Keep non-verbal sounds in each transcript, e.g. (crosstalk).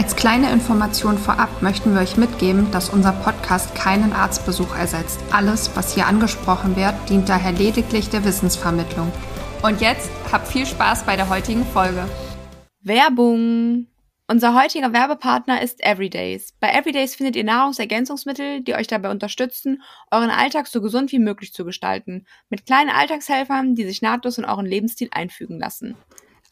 Als kleine Information vorab möchten wir euch mitgeben, dass unser Podcast keinen Arztbesuch ersetzt. Alles, was hier angesprochen wird, dient daher lediglich der Wissensvermittlung. Und jetzt habt viel Spaß bei der heutigen Folge. Werbung! Unser heutiger Werbepartner ist Everydays. Bei Everydays findet ihr Nahrungsergänzungsmittel, die euch dabei unterstützen, euren Alltag so gesund wie möglich zu gestalten. Mit kleinen Alltagshelfern, die sich nahtlos in euren Lebensstil einfügen lassen.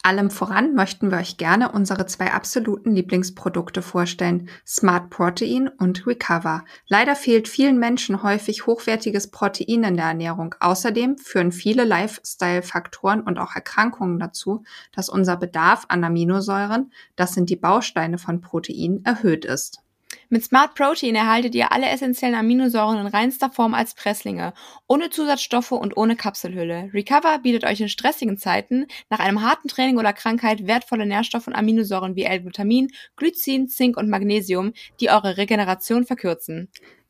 Allem voran möchten wir euch gerne unsere zwei absoluten Lieblingsprodukte vorstellen, Smart Protein und Recover. Leider fehlt vielen Menschen häufig hochwertiges Protein in der Ernährung. Außerdem führen viele Lifestyle-Faktoren und auch Erkrankungen dazu, dass unser Bedarf an Aminosäuren, das sind die Bausteine von Protein, erhöht ist. Mit Smart Protein erhaltet ihr alle essentiellen Aminosäuren in reinster Form als Presslinge, ohne Zusatzstoffe und ohne Kapselhülle. Recover bietet euch in stressigen Zeiten nach einem harten Training oder Krankheit wertvolle Nährstoffe und Aminosäuren wie L-Glutamin, Glycin, Zink und Magnesium, die eure Regeneration verkürzen.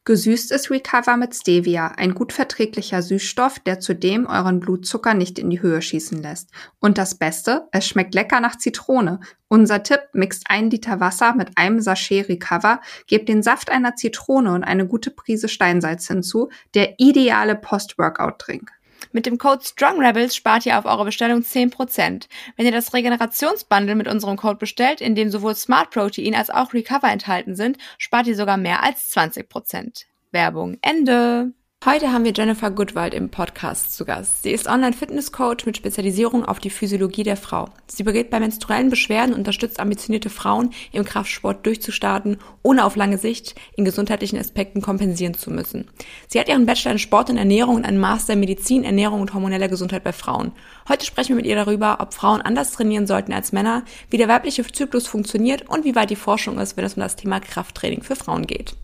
Gesüßt ist Recover mit Stevia, ein gut verträglicher Süßstoff, der zudem euren Blutzucker nicht in die Höhe schießen lässt. Und das Beste, es schmeckt lecker nach Zitrone. Unser Tipp, mixt ein Liter Wasser mit einem Sachet Recover, gebt den Saft einer Zitrone und eine gute Prise Steinsalz hinzu, der ideale Post-Workout-Drink. Mit dem Code StrongRebels spart ihr auf eure Bestellung 10%. Wenn ihr das Regenerationsbundle mit unserem Code bestellt, in dem sowohl Smart Protein als auch Recover enthalten sind, spart ihr sogar mehr als 20%. Werbung Ende. Heute haben wir Jennifer Goodwald im Podcast zu Gast. Sie ist Online-Fitness-Coach mit Spezialisierung auf die Physiologie der Frau. Sie berät bei menstruellen Beschwerden und unterstützt ambitionierte Frauen, im Kraftsport durchzustarten, ohne auf lange Sicht in gesundheitlichen Aspekten kompensieren zu müssen. Sie hat ihren Bachelor in Sport und Ernährung und einen Master in Medizin, Ernährung und hormoneller Gesundheit bei Frauen. Heute sprechen wir mit ihr darüber, ob Frauen anders trainieren sollten als Männer, wie der weibliche Zyklus funktioniert und wie weit die Forschung ist, wenn es um das Thema Krafttraining für Frauen geht.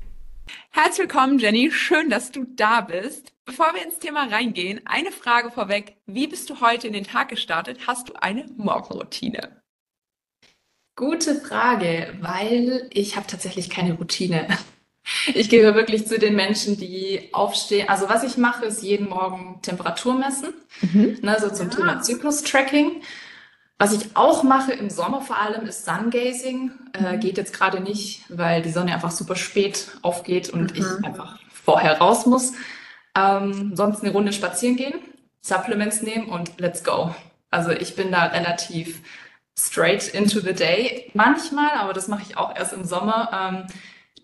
Herzlich willkommen, Jenny. Schön, dass du da bist. Bevor wir ins Thema reingehen, eine Frage vorweg. Wie bist du heute in den Tag gestartet? Hast du eine Morgenroutine? Gute Frage, weil ich habe tatsächlich keine Routine. Ich gehöre wirklich zu den Menschen, die aufstehen. Also was ich mache, ist jeden Morgen Temperatur messen, mhm. ne, so zum ja. Thema Zyklus-Tracking. Was ich auch mache im Sommer vor allem ist Sungazing. Äh, mhm. geht jetzt gerade nicht, weil die Sonne einfach super spät aufgeht und mhm. ich einfach vorher raus muss. Ähm, sonst eine Runde spazieren gehen, Supplements nehmen und let's go. Also ich bin da relativ straight into the day. Manchmal, aber das mache ich auch erst im Sommer, ähm,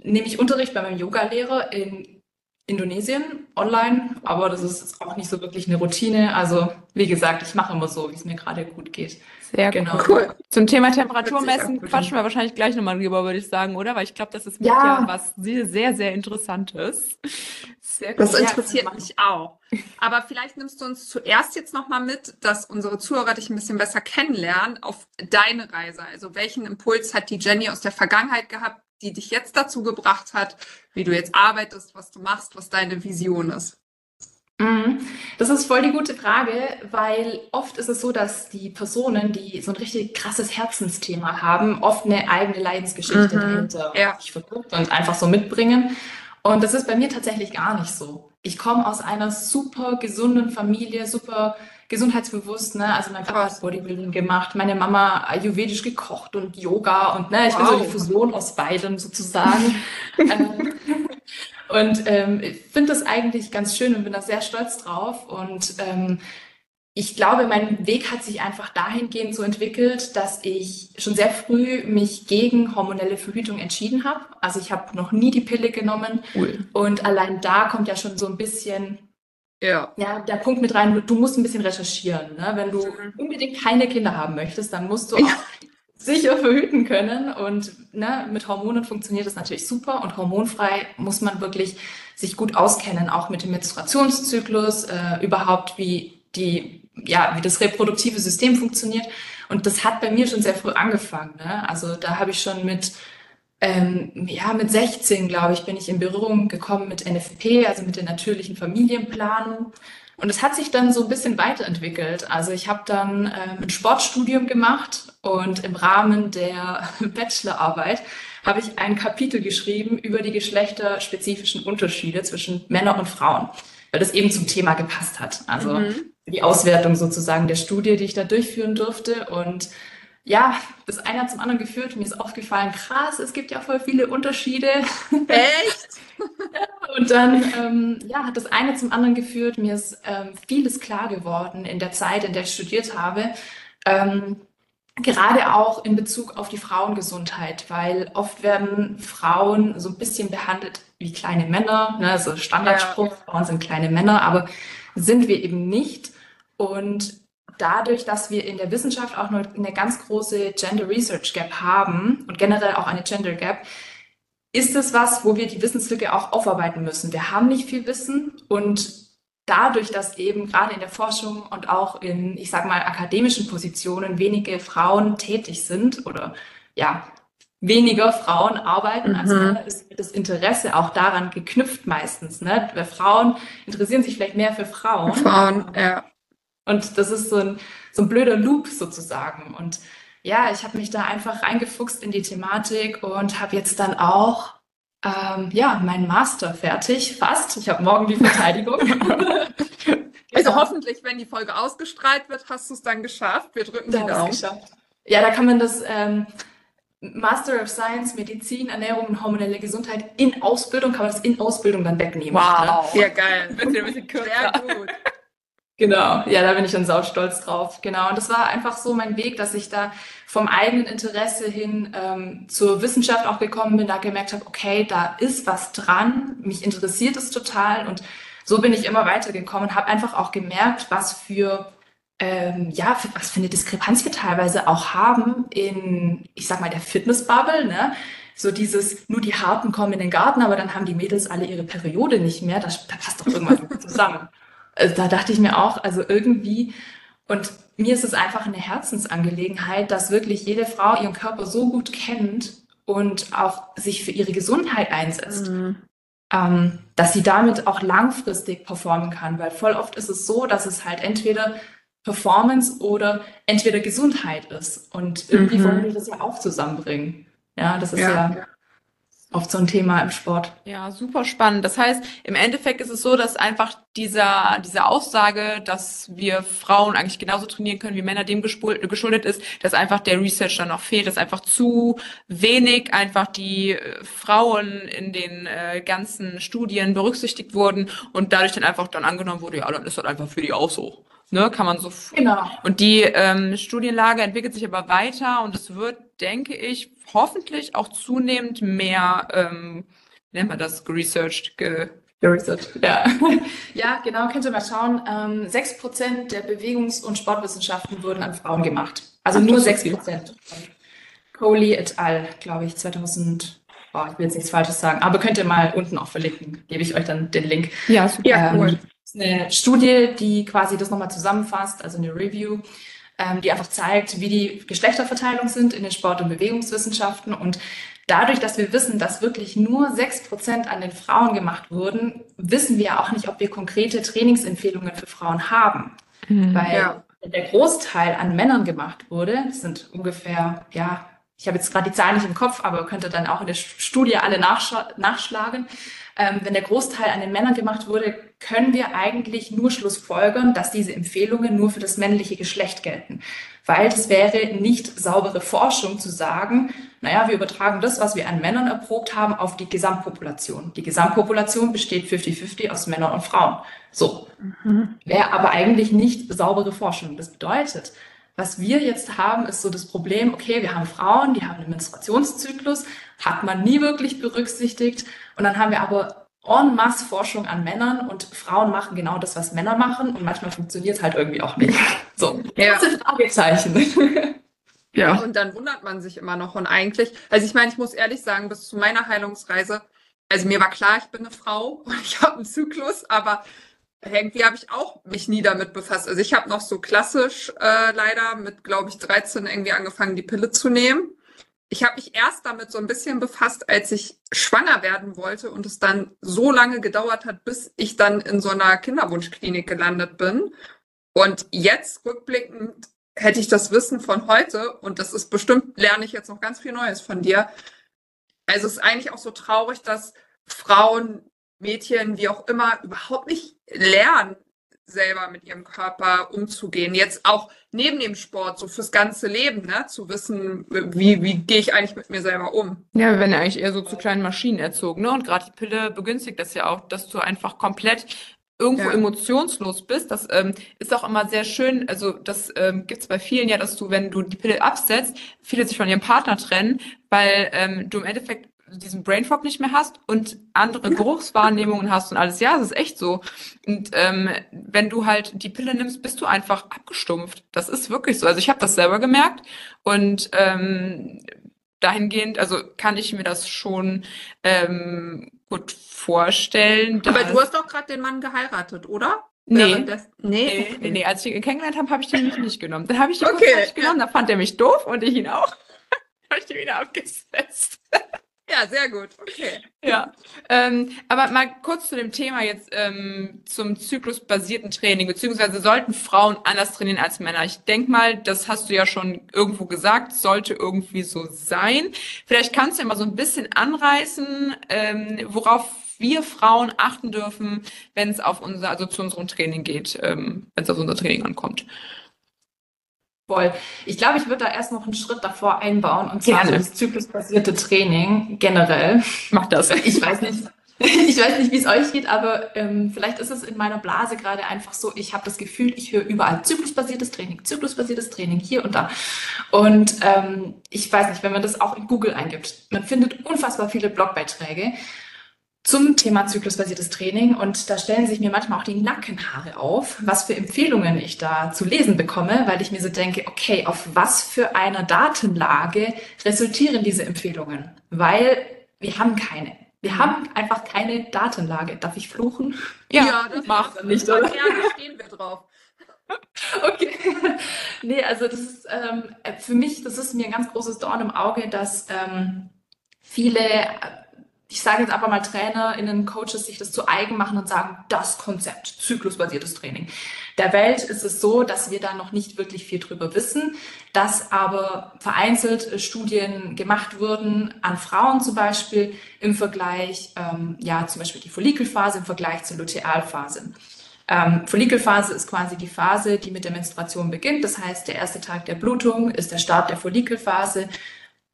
nehme ich Unterricht bei meinem Yoga-Lehrer in Indonesien online, aber das ist auch nicht so wirklich eine Routine. Also wie gesagt, ich mache immer so, wie es mir gerade gut geht. Sehr genau. cool. Zum Thema Temperaturmessen quatschen wir wahrscheinlich gleich nochmal drüber, würde ich sagen, oder? Weil ich glaube, das ist mit ja. ja was sehr, sehr, sehr Interessantes. Sehr das interessiert mich auch. Aber vielleicht nimmst du uns zuerst jetzt nochmal mit, dass unsere Zuhörer dich ein bisschen besser kennenlernen auf deine Reise. Also welchen Impuls hat die Jenny aus der Vergangenheit gehabt, die dich jetzt dazu gebracht hat, wie du jetzt arbeitest, was du machst, was deine Vision ist? Mhm. Das ist voll die gute Frage, weil oft ist es so, dass die Personen, die so ein richtig krasses Herzensthema haben, oft eine eigene Leidensgeschichte mhm. dahinter ja. verknüpft und einfach so mitbringen. Und das ist bei mir tatsächlich gar nicht so. Ich komme aus einer super gesunden Familie, super gesundheitsbewusst, ne? Also mein Papa hat Bodybuilding gemacht, meine Mama ayurvedisch gekocht und Yoga und ne, ich wow. bin so die Fusion aus beidem sozusagen. (laughs) Ähm, und ähm, ich finde das eigentlich ganz schön und bin da sehr stolz drauf. Und ähm, ich glaube, mein Weg hat sich einfach dahingehend so entwickelt, dass ich schon sehr früh mich gegen hormonelle Verhütung entschieden habe. Also ich habe noch nie die Pille genommen. Cool. Und allein da kommt ja schon so ein bisschen ja. ja, der Punkt mit rein, du musst ein bisschen recherchieren. Ne? Wenn du mhm. unbedingt keine Kinder haben möchtest, dann musst du auch sicher verhüten können. Und ne, mit Hormonen funktioniert das natürlich super. Und hormonfrei muss man wirklich sich gut auskennen, auch mit dem Menstruationszyklus, äh, überhaupt wie die, ja, wie das reproduktive System funktioniert. Und das hat bei mir schon sehr früh angefangen. Ne? Also da habe ich schon mit ähm, ja, mit 16, glaube ich, bin ich in Berührung gekommen mit NFP, also mit der natürlichen Familienplanung. Und es hat sich dann so ein bisschen weiterentwickelt. Also ich habe dann ähm, ein Sportstudium gemacht und im Rahmen der (laughs) Bachelorarbeit habe ich ein Kapitel geschrieben über die geschlechterspezifischen Unterschiede zwischen Männern und Frauen, weil das eben zum Thema gepasst hat. Also mhm. die Auswertung sozusagen der Studie, die ich da durchführen durfte. Und ja, das eine hat zum anderen geführt. Mir ist aufgefallen, krass, es gibt ja voll viele Unterschiede. Echt? (laughs) und dann ähm, ja, hat das eine zum anderen geführt. Mir ist ähm, vieles klar geworden in der Zeit, in der ich studiert habe. Ähm, gerade auch in Bezug auf die Frauengesundheit, weil oft werden Frauen so ein bisschen behandelt wie kleine Männer. Ne? Also Standardspruch, ja. Frauen sind kleine Männer, aber sind wir eben nicht. Und dadurch, dass wir in der Wissenschaft auch noch eine ganz große Gender Research Gap haben und generell auch eine Gender Gap, ist es was, wo wir die Wissenslücke auch aufarbeiten müssen. Wir haben nicht viel Wissen und dadurch, dass eben gerade in der Forschung und auch in, ich sag mal, akademischen Positionen wenige Frauen tätig sind oder ja, weniger Frauen arbeiten als mhm. Männer, ist das Interesse auch daran geknüpft meistens. Ne? Weil Frauen interessieren sich vielleicht mehr für Frauen. Frauen, ja. Und das ist so ein, so ein blöder Loop sozusagen. Und ja, ich habe mich da einfach reingefuchst in die Thematik und habe jetzt dann auch ähm, ja meinen Master fertig, fast. Ich habe morgen die Verteidigung. (laughs) also hoffentlich, wenn die Folge ausgestrahlt wird, hast du es dann geschafft. Wir drücken die Daumen. Geschafft. Ja, da kann man das ähm, Master of Science, Medizin, Ernährung und hormonelle Gesundheit in Ausbildung, kann man das in Ausbildung dann wegnehmen. Wow, ne? ja geil. Wird ein bisschen kürzer. Sehr gut. Genau, ja, da bin ich dann sau stolz drauf. Genau, und das war einfach so mein Weg, dass ich da vom eigenen Interesse hin ähm, zur Wissenschaft auch gekommen bin, da gemerkt habe, okay, da ist was dran, mich interessiert es total und so bin ich immer weitergekommen, habe einfach auch gemerkt, was für ähm, ja, für, was für eine Diskrepanz wir teilweise auch haben in, ich sag mal, der Fitnessbubble, ne? So dieses, nur die Harten kommen in den Garten, aber dann haben die Mädels alle ihre Periode nicht mehr. Das, da passt doch irgendwas zusammen. (laughs) Also da dachte ich mir auch, also irgendwie, und mir ist es einfach eine Herzensangelegenheit, dass wirklich jede Frau ihren Körper so gut kennt und auch sich für ihre Gesundheit einsetzt, mhm. ähm, dass sie damit auch langfristig performen kann. Weil voll oft ist es so, dass es halt entweder Performance oder entweder Gesundheit ist. Und irgendwie mhm. wollen wir das ja auch zusammenbringen. Ja, das ist ja, ja oft so ein Thema im Sport. Ja, super spannend. Das heißt, im Endeffekt ist es so, dass einfach dieser, diese Aussage, dass wir Frauen eigentlich genauso trainieren können wie Männer, dem geschuldet ist, dass einfach der Research dann noch fehlt, dass einfach zu wenig einfach die äh, Frauen in den äh, ganzen Studien berücksichtigt wurden und dadurch dann einfach dann angenommen wurde, ja, dann ist das einfach für die auch so. Ne, kann man so. Genau. Und die ähm, Studienlage entwickelt sich aber weiter und es wird, denke ich, hoffentlich auch zunehmend mehr, ähm, wie nennt man das, geresearched, ge geresearched, ja. (laughs) ja, genau, könnt ihr mal schauen. Ähm, sechs Prozent der Bewegungs- und Sportwissenschaften wurden an Frauen gemacht. Also Ach, nur sechs Prozent. Coley et al., glaube ich, 2000, oh, ich will jetzt nichts Falsches sagen, aber könnt ihr mal unten auch verlinken, gebe ich euch dann den Link. Ja, super. Ähm, cool. Eine Studie, die quasi das nochmal zusammenfasst, also eine Review ähm, die einfach zeigt, wie die Geschlechterverteilung sind in den Sport- und Bewegungswissenschaften. Und dadurch, dass wir wissen, dass wirklich nur sechs Prozent an den Frauen gemacht wurden, wissen wir auch nicht, ob wir konkrete Trainingsempfehlungen für Frauen haben. Mhm, Weil ja. der Großteil an Männern gemacht wurde, das sind ungefähr, ja, ich habe jetzt gerade die Zahlen nicht im Kopf, aber könnte dann auch in der Studie alle nachschlagen. Ähm, wenn der Großteil an den Männern gemacht wurde, können wir eigentlich nur Schlussfolgern, dass diese Empfehlungen nur für das männliche Geschlecht gelten. Weil das wäre nicht saubere Forschung zu sagen, naja, wir übertragen das, was wir an Männern erprobt haben, auf die Gesamtpopulation. Die Gesamtpopulation besteht 50-50 aus Männern und Frauen. So. Mhm. Wäre aber eigentlich nicht saubere Forschung. Das bedeutet, was wir jetzt haben, ist so das Problem, okay, wir haben Frauen, die haben einen Menstruationszyklus, hat man nie wirklich berücksichtigt. Und dann haben wir aber en masse Forschung an Männern und Frauen machen genau das, was Männer machen und manchmal funktioniert es halt irgendwie auch nicht. (laughs) So, ja. das sind Fragezeichen. (laughs) Ja. Und dann wundert man sich immer noch. Und eigentlich, also ich meine, ich muss ehrlich sagen, bis zu meiner Heilungsreise, also mir war klar, ich bin eine Frau (laughs) und ich habe einen Zyklus, aber irgendwie habe ich auch mich nie damit befasst. Also ich habe noch so klassisch äh, leider mit, glaube ich, 13 irgendwie angefangen, die Pille zu nehmen. Ich habe mich erst damit so ein bisschen befasst, als ich schwanger werden wollte und es dann so lange gedauert hat, bis ich dann in so einer Kinderwunschklinik gelandet bin. Und jetzt rückblickend hätte ich das Wissen von heute, und das ist bestimmt, lerne ich jetzt noch ganz viel Neues von dir. Also es ist eigentlich auch so traurig, dass Frauen, Mädchen, wie auch immer, überhaupt nicht lernen, selber mit ihrem Körper umzugehen. Jetzt auch neben dem Sport, so fürs ganze Leben, ne? zu wissen, wie, wie gehe ich eigentlich mit mir selber um. Ja, wir werden ja eigentlich eher so zu kleinen Maschinen erzogen. Ne? Und gerade die Pille begünstigt das ja auch, dass du einfach komplett irgendwo ja. emotionslos bist. Das ähm, ist auch immer sehr schön. Also das ähm, gibt es bei vielen ja, dass du, wenn du die Pille absetzt, viele sich von ihrem Partner trennen, weil ähm, du im Endeffekt diesen Brain Fog nicht mehr hast und andere Geruchswahrnehmungen hast und alles. Ja, es ist echt so. Und ähm, wenn du halt die Pille nimmst, bist du einfach abgestumpft. Das ist wirklich so. Also ich habe das selber gemerkt und ähm, dahingehend, also kann ich mir das schon ähm, gut vorstellen. Aber du hast doch gerade den Mann geheiratet, oder? Nee. Das, nee. nee. nee, Als ich ihn kennengelernt habe, habe ich den nicht genommen. Dann habe ich ihn okay. genommen, da fand er mich doof und ich ihn auch. (laughs) habe ich den wieder abgesetzt. Ja, sehr gut. Okay. Ja. Ähm, aber mal kurz zu dem Thema jetzt ähm, zum zyklusbasierten Training, beziehungsweise sollten Frauen anders trainieren als Männer. Ich denke mal, das hast du ja schon irgendwo gesagt, sollte irgendwie so sein. Vielleicht kannst du ja mal so ein bisschen anreißen, ähm, worauf wir Frauen achten dürfen, wenn es auf unser, also zu unserem Training geht, ähm, wenn es auf unser Training ankommt. Voll. Ich glaube, ich würde da erst noch einen Schritt davor einbauen und zwar so das zyklusbasierte Training generell. Mach das. (laughs) Ich weiß nicht. Ich weiß nicht, wie es euch geht, aber ähm, vielleicht ist es in meiner Blase gerade einfach so, ich habe das Gefühl, ich höre überall zyklusbasiertes Training, zyklusbasiertes Training hier und da. Und ähm, ich weiß nicht, wenn man das auch in Google eingibt, man findet unfassbar viele Blogbeiträge zum Thema zyklusbasiertes Training und da stellen sich mir manchmal auch die Nackenhaare auf, was für Empfehlungen ich da zu lesen bekomme, weil ich mir so denke, okay, auf was für einer Datenlage resultieren diese Empfehlungen? Weil wir haben keine. Wir haben einfach keine Datenlage. Darf ich fluchen? Ja, ja das macht nicht, oder? Ja, da stehen wir drauf. (laughs) Okay. (laughs) nee, also das ist ähm, für mich, das ist mir ein ganz großes Dorn im Auge, dass ähm, viele ich sage jetzt einfach mal TrainerInnen, Coaches sich das zu eigen machen und sagen, das Konzept, zyklusbasiertes Training. Der Welt ist es so, dass wir da noch nicht wirklich viel drüber wissen, dass aber vereinzelt Studien gemacht wurden an Frauen zum Beispiel im Vergleich, ähm, ja, zum Beispiel die Follikelphase im Vergleich zur Lutealphase. Ähm, Follikelphase ist quasi die Phase, die mit der Menstruation beginnt. Das heißt, der erste Tag der Blutung ist der Start der Follikelphase.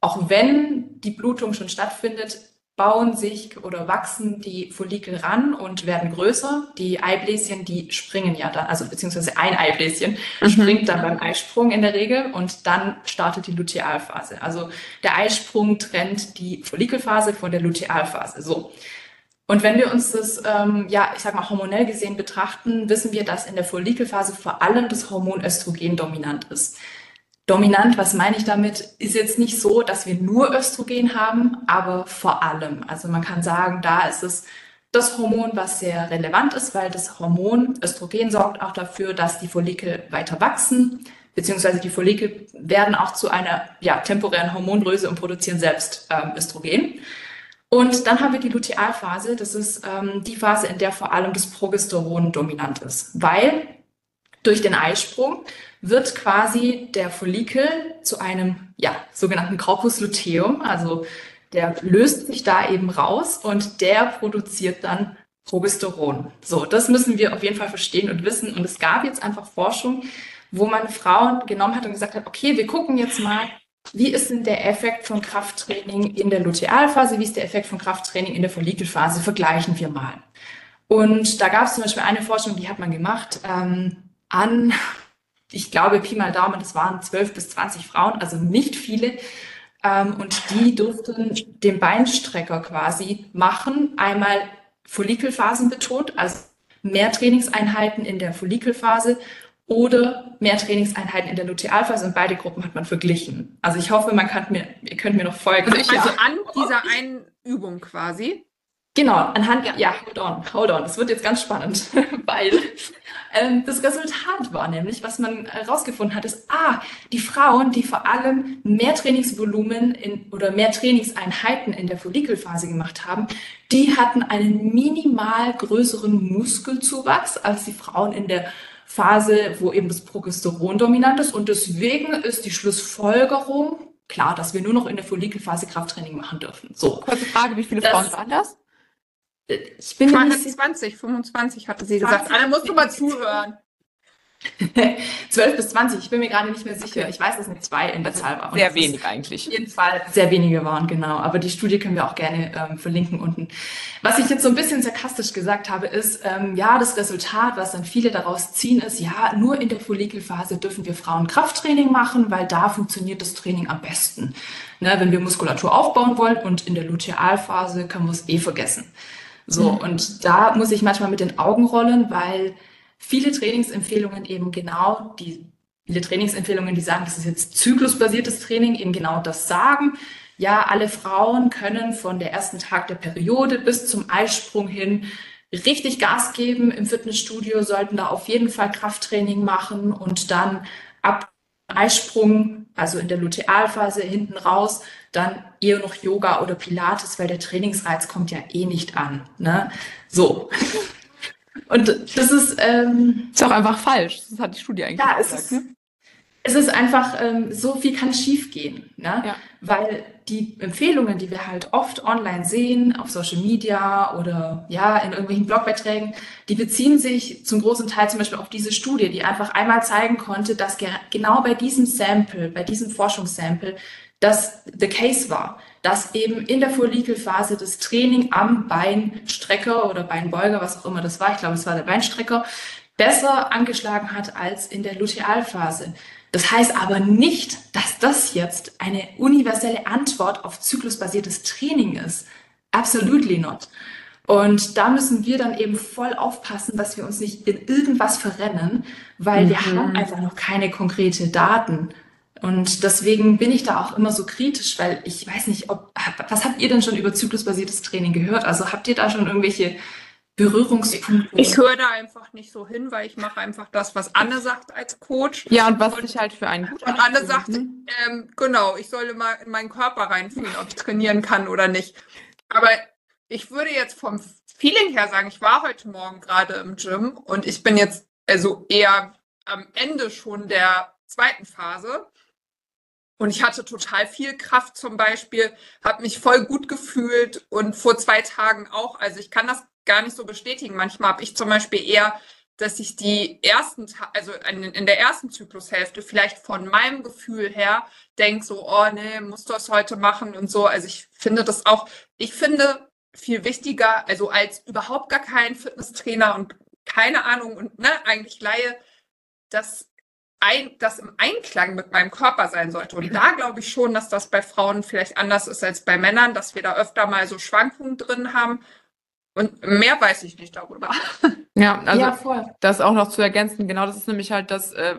Auch wenn die Blutung schon stattfindet, bauen sich oder wachsen die Follikel ran und werden größer. Die Eibläschen, die springen ja dann, also beziehungsweise ein Eibläschen mhm. springt dann beim Eisprung in der Regel und dann startet die Lutealphase. Also der Eisprung trennt die Follikelphase von der Lutealphase. So. Und wenn wir uns das, ähm, ja, ich sag mal, hormonell gesehen betrachten, wissen wir, dass in der Follikelphase vor allem das Hormon Östrogen dominant ist. Dominant, was meine ich damit, ist jetzt nicht so, dass wir nur Östrogen haben, aber vor allem. Also man kann sagen, da ist es das Hormon, was sehr relevant ist, weil das Hormon Östrogen sorgt auch dafür, dass die Follikel weiter wachsen, beziehungsweise die Follikel werden auch zu einer ja, temporären Hormondröse und produzieren selbst ähm, Östrogen. Und dann haben wir die Lutealphase. Das ist ähm, die Phase, in der vor allem das Progesteron dominant ist, weil durch den Eisprung wird quasi der Follikel zu einem ja, sogenannten Corpus luteum, also der löst sich da eben raus und der produziert dann Progesteron. So, das müssen wir auf jeden Fall verstehen und wissen. Und es gab jetzt einfach Forschung, wo man Frauen genommen hat und gesagt hat, okay, wir gucken jetzt mal, wie ist denn der Effekt von Krafttraining in der Lutealphase, wie ist der Effekt von Krafttraining in der Follikelphase, vergleichen wir mal. Und da gab es zum Beispiel eine Forschung, die hat man gemacht ähm, an ich glaube, Pi mal Daumen, das waren zwölf bis zwanzig Frauen, also nicht viele. Ähm, und die durften den Beinstrecker quasi machen. Einmal Follikelphasen betont, also mehr Trainingseinheiten in der Follikelphase oder mehr Trainingseinheiten in der Lutealphase und beide Gruppen hat man verglichen. Also ich hoffe, man kann mir, ihr könnt mir noch folgen. Also, also an dieser einen Übung quasi. Genau, anhand, ja, ja, hold on, hold on, das wird jetzt ganz spannend, (laughs) weil ähm, das Resultat war nämlich, was man herausgefunden hat, ist, ah, die Frauen, die vor allem mehr Trainingsvolumen in, oder mehr Trainingseinheiten in der Follikelphase gemacht haben, die hatten einen minimal größeren Muskelzuwachs als die Frauen in der Phase, wo eben das Progesteron dominant ist. Und deswegen ist die Schlussfolgerung klar, dass wir nur noch in der Follikelphase Krafttraining machen dürfen. So. Kurze Frage, wie viele das, Frauen waren das? Ich bin 20, 25 hatte sie 20, gesagt. Anna, musst du mal zuhören. (laughs) 12 bis 20, ich bin mir gerade nicht mehr sicher. Ich weiß, dass es zwei in der also Zahl war. Sehr wenig eigentlich. Auf jeden Fall sehr wenige waren, genau. Aber die Studie können wir auch gerne ähm, verlinken unten. Was ich jetzt so ein bisschen sarkastisch gesagt habe, ist, ähm, ja, das Resultat, was dann viele daraus ziehen, ist, ja, nur in der Follikelphase dürfen wir Frauen Krafttraining machen, weil da funktioniert das Training am besten. Ne, wenn wir Muskulatur aufbauen wollen und in der Lutealphase können wir es eh vergessen. So, mhm. und da muss ich manchmal mit den Augen rollen, weil viele Trainingsempfehlungen eben genau die, viele Trainingsempfehlungen, die sagen, das ist jetzt zyklusbasiertes Training, eben genau das sagen. Ja, alle Frauen können von der ersten Tag der Periode bis zum Eisprung hin richtig Gas geben im Fitnessstudio, sollten da auf jeden Fall Krafttraining machen und dann ab Eisprung, also in der Lutealphase hinten raus, dann eher noch Yoga oder Pilates, weil der Trainingsreiz kommt ja eh nicht an. Ne? So. Und das ist, ähm, ist auch einfach falsch. Das hat die Studie eigentlich ja, gesagt. Es ist, ne? es ist einfach, ähm, so viel kann schiefgehen, ne? Ja. weil die Empfehlungen, die wir halt oft online sehen, auf Social Media oder ja, in irgendwelchen Blogbeiträgen, die beziehen sich zum großen Teil zum Beispiel auf diese Studie, die einfach einmal zeigen konnte, dass ge genau bei diesem Sample, bei diesem Forschungssample, das the case war, dass eben in der Follikelphase das Training am Beinstrecker oder Beinbeuger, was auch immer das war, ich glaube, es war der Beinstrecker, besser angeschlagen hat als in der Lutealphase. Das heißt aber nicht, dass das jetzt eine universelle Antwort auf zyklusbasiertes Training ist. Absolutely not. Und da müssen wir dann eben voll aufpassen, dass wir uns nicht in irgendwas verrennen, weil mhm. wir haben einfach noch keine konkrete Daten. Und deswegen bin ich da auch immer so kritisch, weil ich weiß nicht, ob, was habt ihr denn schon über zyklusbasiertes Training gehört? Also habt ihr da schon irgendwelche Berührungspunkte. Ich höre da einfach nicht so hin, weil ich mache einfach das, was Anne sagt als Coach. Ja, und was ich halt für einen gut Und Anne sagt, ne? ähm, genau, ich solle mal in meinen Körper reinfühlen, ob ich trainieren kann oder nicht. Aber ich würde jetzt vom Feeling her sagen, ich war heute Morgen gerade im Gym und ich bin jetzt also eher am Ende schon der zweiten Phase. Und ich hatte total viel Kraft zum Beispiel, habe mich voll gut gefühlt und vor zwei Tagen auch. Also ich kann das gar nicht so bestätigen. Manchmal habe ich zum Beispiel eher, dass ich die ersten, also in, der ersten Zyklushälfte vielleicht von meinem Gefühl her denke so, oh nee, musst du das heute machen und so. Also ich finde das auch, ich finde viel wichtiger, also als überhaupt gar kein Fitnesstrainer und keine Ahnung und ne, eigentlich Laie, dass ein, das im Einklang mit meinem Körper sein sollte. Und da glaube ich schon, dass das bei Frauen vielleicht anders ist als bei Männern, dass wir da öfter mal so Schwankungen drin haben. Und mehr weiß ich nicht darüber. (laughs) Ja, also ja, das auch noch zu ergänzen, genau das ist nämlich halt das, äh,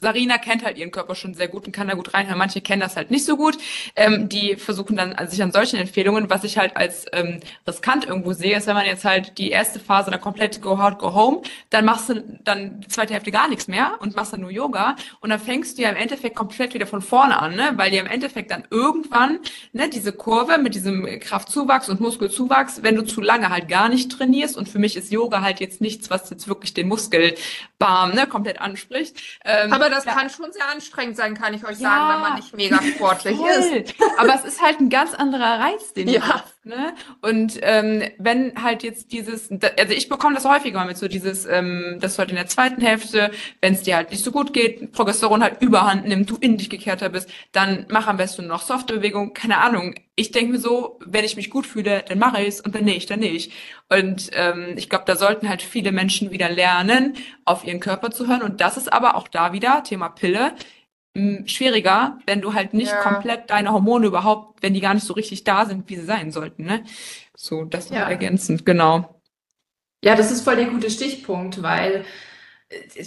Sarina kennt halt ihren Körper schon sehr gut und kann da gut reinhören. Manche kennen das halt nicht so gut. Ähm, die versuchen dann also sich an solchen Empfehlungen, was ich halt als ähm, riskant irgendwo sehe, ist, wenn man jetzt halt die erste Phase dann komplett go hard, go home, dann machst du dann die zweite Hälfte gar nichts mehr und machst dann nur Yoga und dann fängst du ja im Endeffekt komplett wieder von vorne an, ne? weil dir im Endeffekt dann irgendwann ne, diese Kurve mit diesem Kraftzuwachs und Muskelzuwachs, wenn du zu lange halt gar nicht trainierst und für mich ist Yoga halt jetzt nichts, was jetzt wirklich den Muskelbarm ne, komplett anspricht. Ähm, Aber aber das ja. kann schon sehr anstrengend sein, kann ich euch ja. sagen, wenn man nicht mega sportlich ist. Aber es ist halt ein ganz anderer Reiz, den ja. du hast. Ne? Und ähm, wenn halt jetzt dieses, also ich bekomme das häufiger mit so dieses, ähm, dass du halt in der zweiten Hälfte, wenn es dir halt nicht so gut geht, Progesteron halt überhand nimmt, du in dich gekehrter bist, dann mach am besten noch softe Bewegung, keine Ahnung. Ich denke mir so, wenn ich mich gut fühle, dann mache ich es und wenn nicht, dann nicht. Und ähm, ich glaube, da sollten halt viele Menschen wieder lernen, auf ihren Körper zu hören. Und das ist aber auch da wieder Thema Pille schwieriger, wenn du halt nicht ja. komplett deine Hormone überhaupt, wenn die gar nicht so richtig da sind, wie sie sein sollten. Ne? So, das ja. ergänzend, genau. Ja, das ist voll der gute Stichpunkt, weil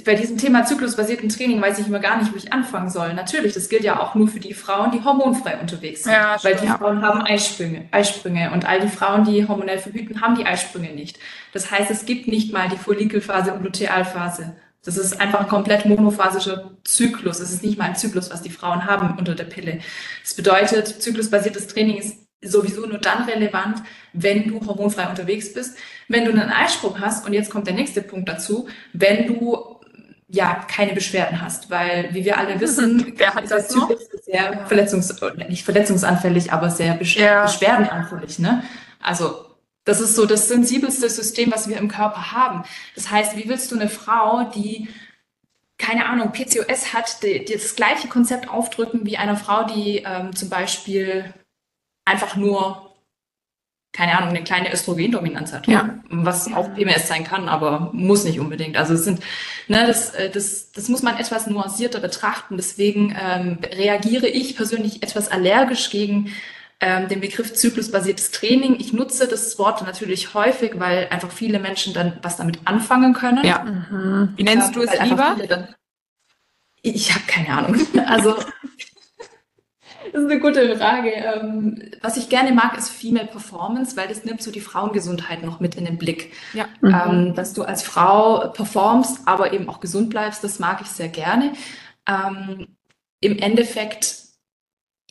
bei diesem Thema zyklusbasierten Training weiß ich immer gar nicht, wo ich anfangen soll. Natürlich, das gilt ja auch nur für die Frauen, die hormonfrei unterwegs sind. Ja, weil die. Frauen haben Eisprünge, Eisprünge und all die Frauen, die hormonell verhüten, haben die Eisprünge nicht. Das heißt, es gibt nicht mal die Follikelphase und Lutealphase. Das ist einfach ein komplett monophasischer Zyklus. Es ist nicht mal ein Zyklus, was die Frauen haben unter der Pille. Das bedeutet, zyklusbasiertes Training ist sowieso nur dann relevant, wenn du hormonfrei unterwegs bist, wenn du einen Eisprung hast und jetzt kommt der nächste Punkt dazu, wenn du ja keine Beschwerden hast, weil wie wir alle wissen, (laughs) wer hat das noch? sehr ja. verletzungs nicht verletzungsanfällig, aber sehr besch ja. beschwerdenanfällig, ne? Also das ist so das sensibelste System, was wir im Körper haben. Das heißt, wie willst du eine Frau, die keine Ahnung, PCOS hat, die, die das gleiche Konzept aufdrücken wie einer Frau, die ähm, zum Beispiel einfach nur, keine Ahnung, eine kleine Östrogendominanz hat. Ja. Was auch PMS sein kann, aber muss nicht unbedingt. Also es sind, ne, das, äh, das, das muss man etwas nuancierter betrachten. Deswegen ähm, reagiere ich persönlich etwas allergisch gegen ähm, den Begriff zyklusbasiertes Training. Ich nutze das Wort natürlich häufig, weil einfach viele Menschen dann was damit anfangen können. Ja. Mhm. Wie nennst du es lieber? Dann, ich habe keine Ahnung. Also (laughs) das ist eine gute Frage. Ähm, was ich gerne mag, ist Female Performance, weil das nimmt so die Frauengesundheit noch mit in den Blick. Ja. Mhm. Ähm, dass du als Frau performst, aber eben auch gesund bleibst, das mag ich sehr gerne. Ähm, Im Endeffekt,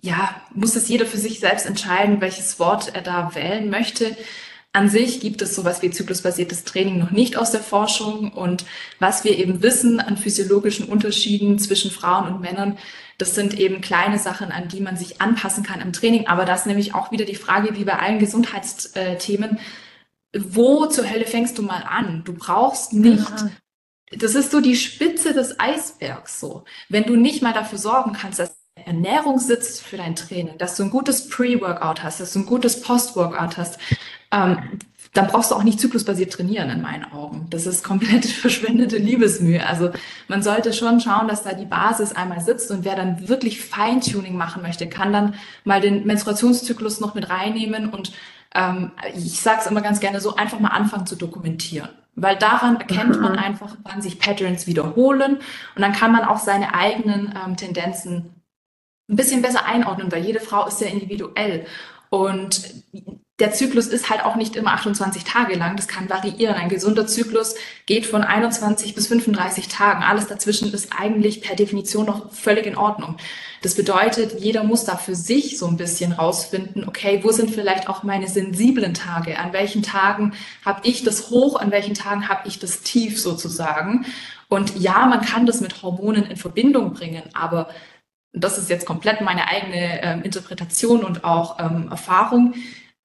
ja, muss es jeder für sich selbst entscheiden, welches Wort er da wählen möchte. An sich gibt es sowas wie zyklusbasiertes Training noch nicht aus der Forschung und was wir eben wissen an physiologischen Unterschieden zwischen Frauen und Männern, das sind eben kleine Sachen, an die man sich anpassen kann im Training. Aber das ist nämlich auch wieder die Frage, wie bei allen Gesundheitsthemen, wo zur Hölle fängst du mal an? Du brauchst nicht das ist so die Spitze des Eisbergs so. Wenn du nicht mal dafür sorgen kannst, dass Ernährung sitzt für dein Training, dass du ein gutes Pre-Workout hast, dass du ein gutes Post-Workout hast, ähm, dann brauchst du auch nicht zyklusbasiert trainieren in meinen Augen. Das ist komplett (laughs) verschwendete Liebesmühe. Also man sollte schon schauen, dass da die Basis einmal sitzt und wer dann wirklich Feintuning machen möchte, kann dann mal den Menstruationszyklus noch mit reinnehmen und ähm, ich sage es immer ganz gerne so, einfach mal anfangen zu dokumentieren. Weil daran erkennt man mhm. einfach, wann sich Patterns wiederholen und dann kann man auch seine eigenen ähm, Tendenzen ein bisschen besser einordnen, weil jede Frau ist sehr individuell. Und der Zyklus ist halt auch nicht immer 28 Tage lang. Das kann variieren. Ein gesunder Zyklus geht von 21 bis 35 Tagen. Alles dazwischen ist eigentlich per Definition noch völlig in Ordnung. Das bedeutet, jeder muss da für sich so ein bisschen rausfinden, okay, wo sind vielleicht auch meine sensiblen Tage? An welchen Tagen habe ich das hoch? An welchen Tagen habe ich das tief sozusagen? Und ja, man kann das mit Hormonen in Verbindung bringen, aber das ist jetzt komplett meine eigene äh, Interpretation und auch ähm, Erfahrung.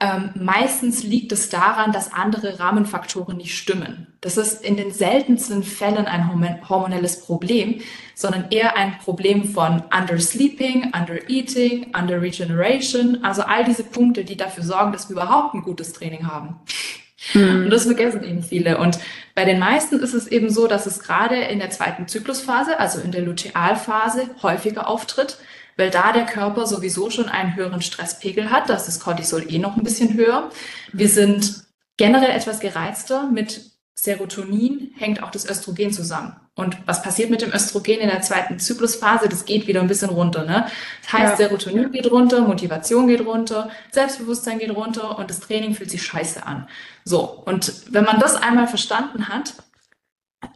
Ähm, meistens liegt es daran, dass andere Rahmenfaktoren nicht stimmen. Das ist in den seltensten Fällen ein hormonelles Problem, sondern eher ein Problem von Undersleeping, Undereating, Underregeneration, also all diese Punkte, die dafür sorgen, dass wir überhaupt ein gutes Training haben. Mhm. Und das vergessen eben viele. Und bei den meisten ist es eben so, dass es gerade in der zweiten Zyklusphase, also in der Lutealphase, häufiger auftritt, weil da der Körper sowieso schon einen höheren Stresspegel hat. Das ist Cortisol eh noch ein bisschen höher. Wir sind generell etwas gereizter. Mit Serotonin hängt auch das Östrogen zusammen. Und was passiert mit dem Östrogen in der zweiten Zyklusphase? Das geht wieder ein bisschen runter. Ne? Das heißt, ja. Serotonin geht runter, Motivation geht runter, Selbstbewusstsein geht runter und das Training fühlt sich scheiße an. So, und wenn man das einmal verstanden hat,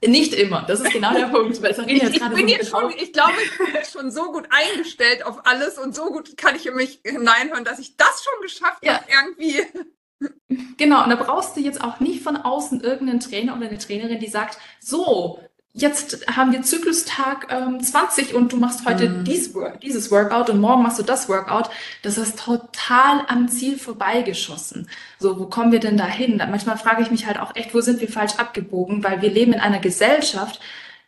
nicht immer, das ist genau der (laughs) Punkt. Weil ich, ich bin jetzt schon, ich glaube, ich bin jetzt schon so gut eingestellt auf alles und so gut kann ich in mich hineinhören, dass ich das schon geschafft ja. habe, irgendwie. Genau, und da brauchst du jetzt auch nicht von außen irgendeinen Trainer oder eine Trainerin, die sagt, so, jetzt haben wir Zyklustag ähm, 20 und du machst heute mm. dies, dieses Workout und morgen machst du das Workout. Das ist total am Ziel vorbeigeschossen. So, wo kommen wir denn da hin? Manchmal frage ich mich halt auch echt, wo sind wir falsch abgebogen? Weil wir leben in einer Gesellschaft,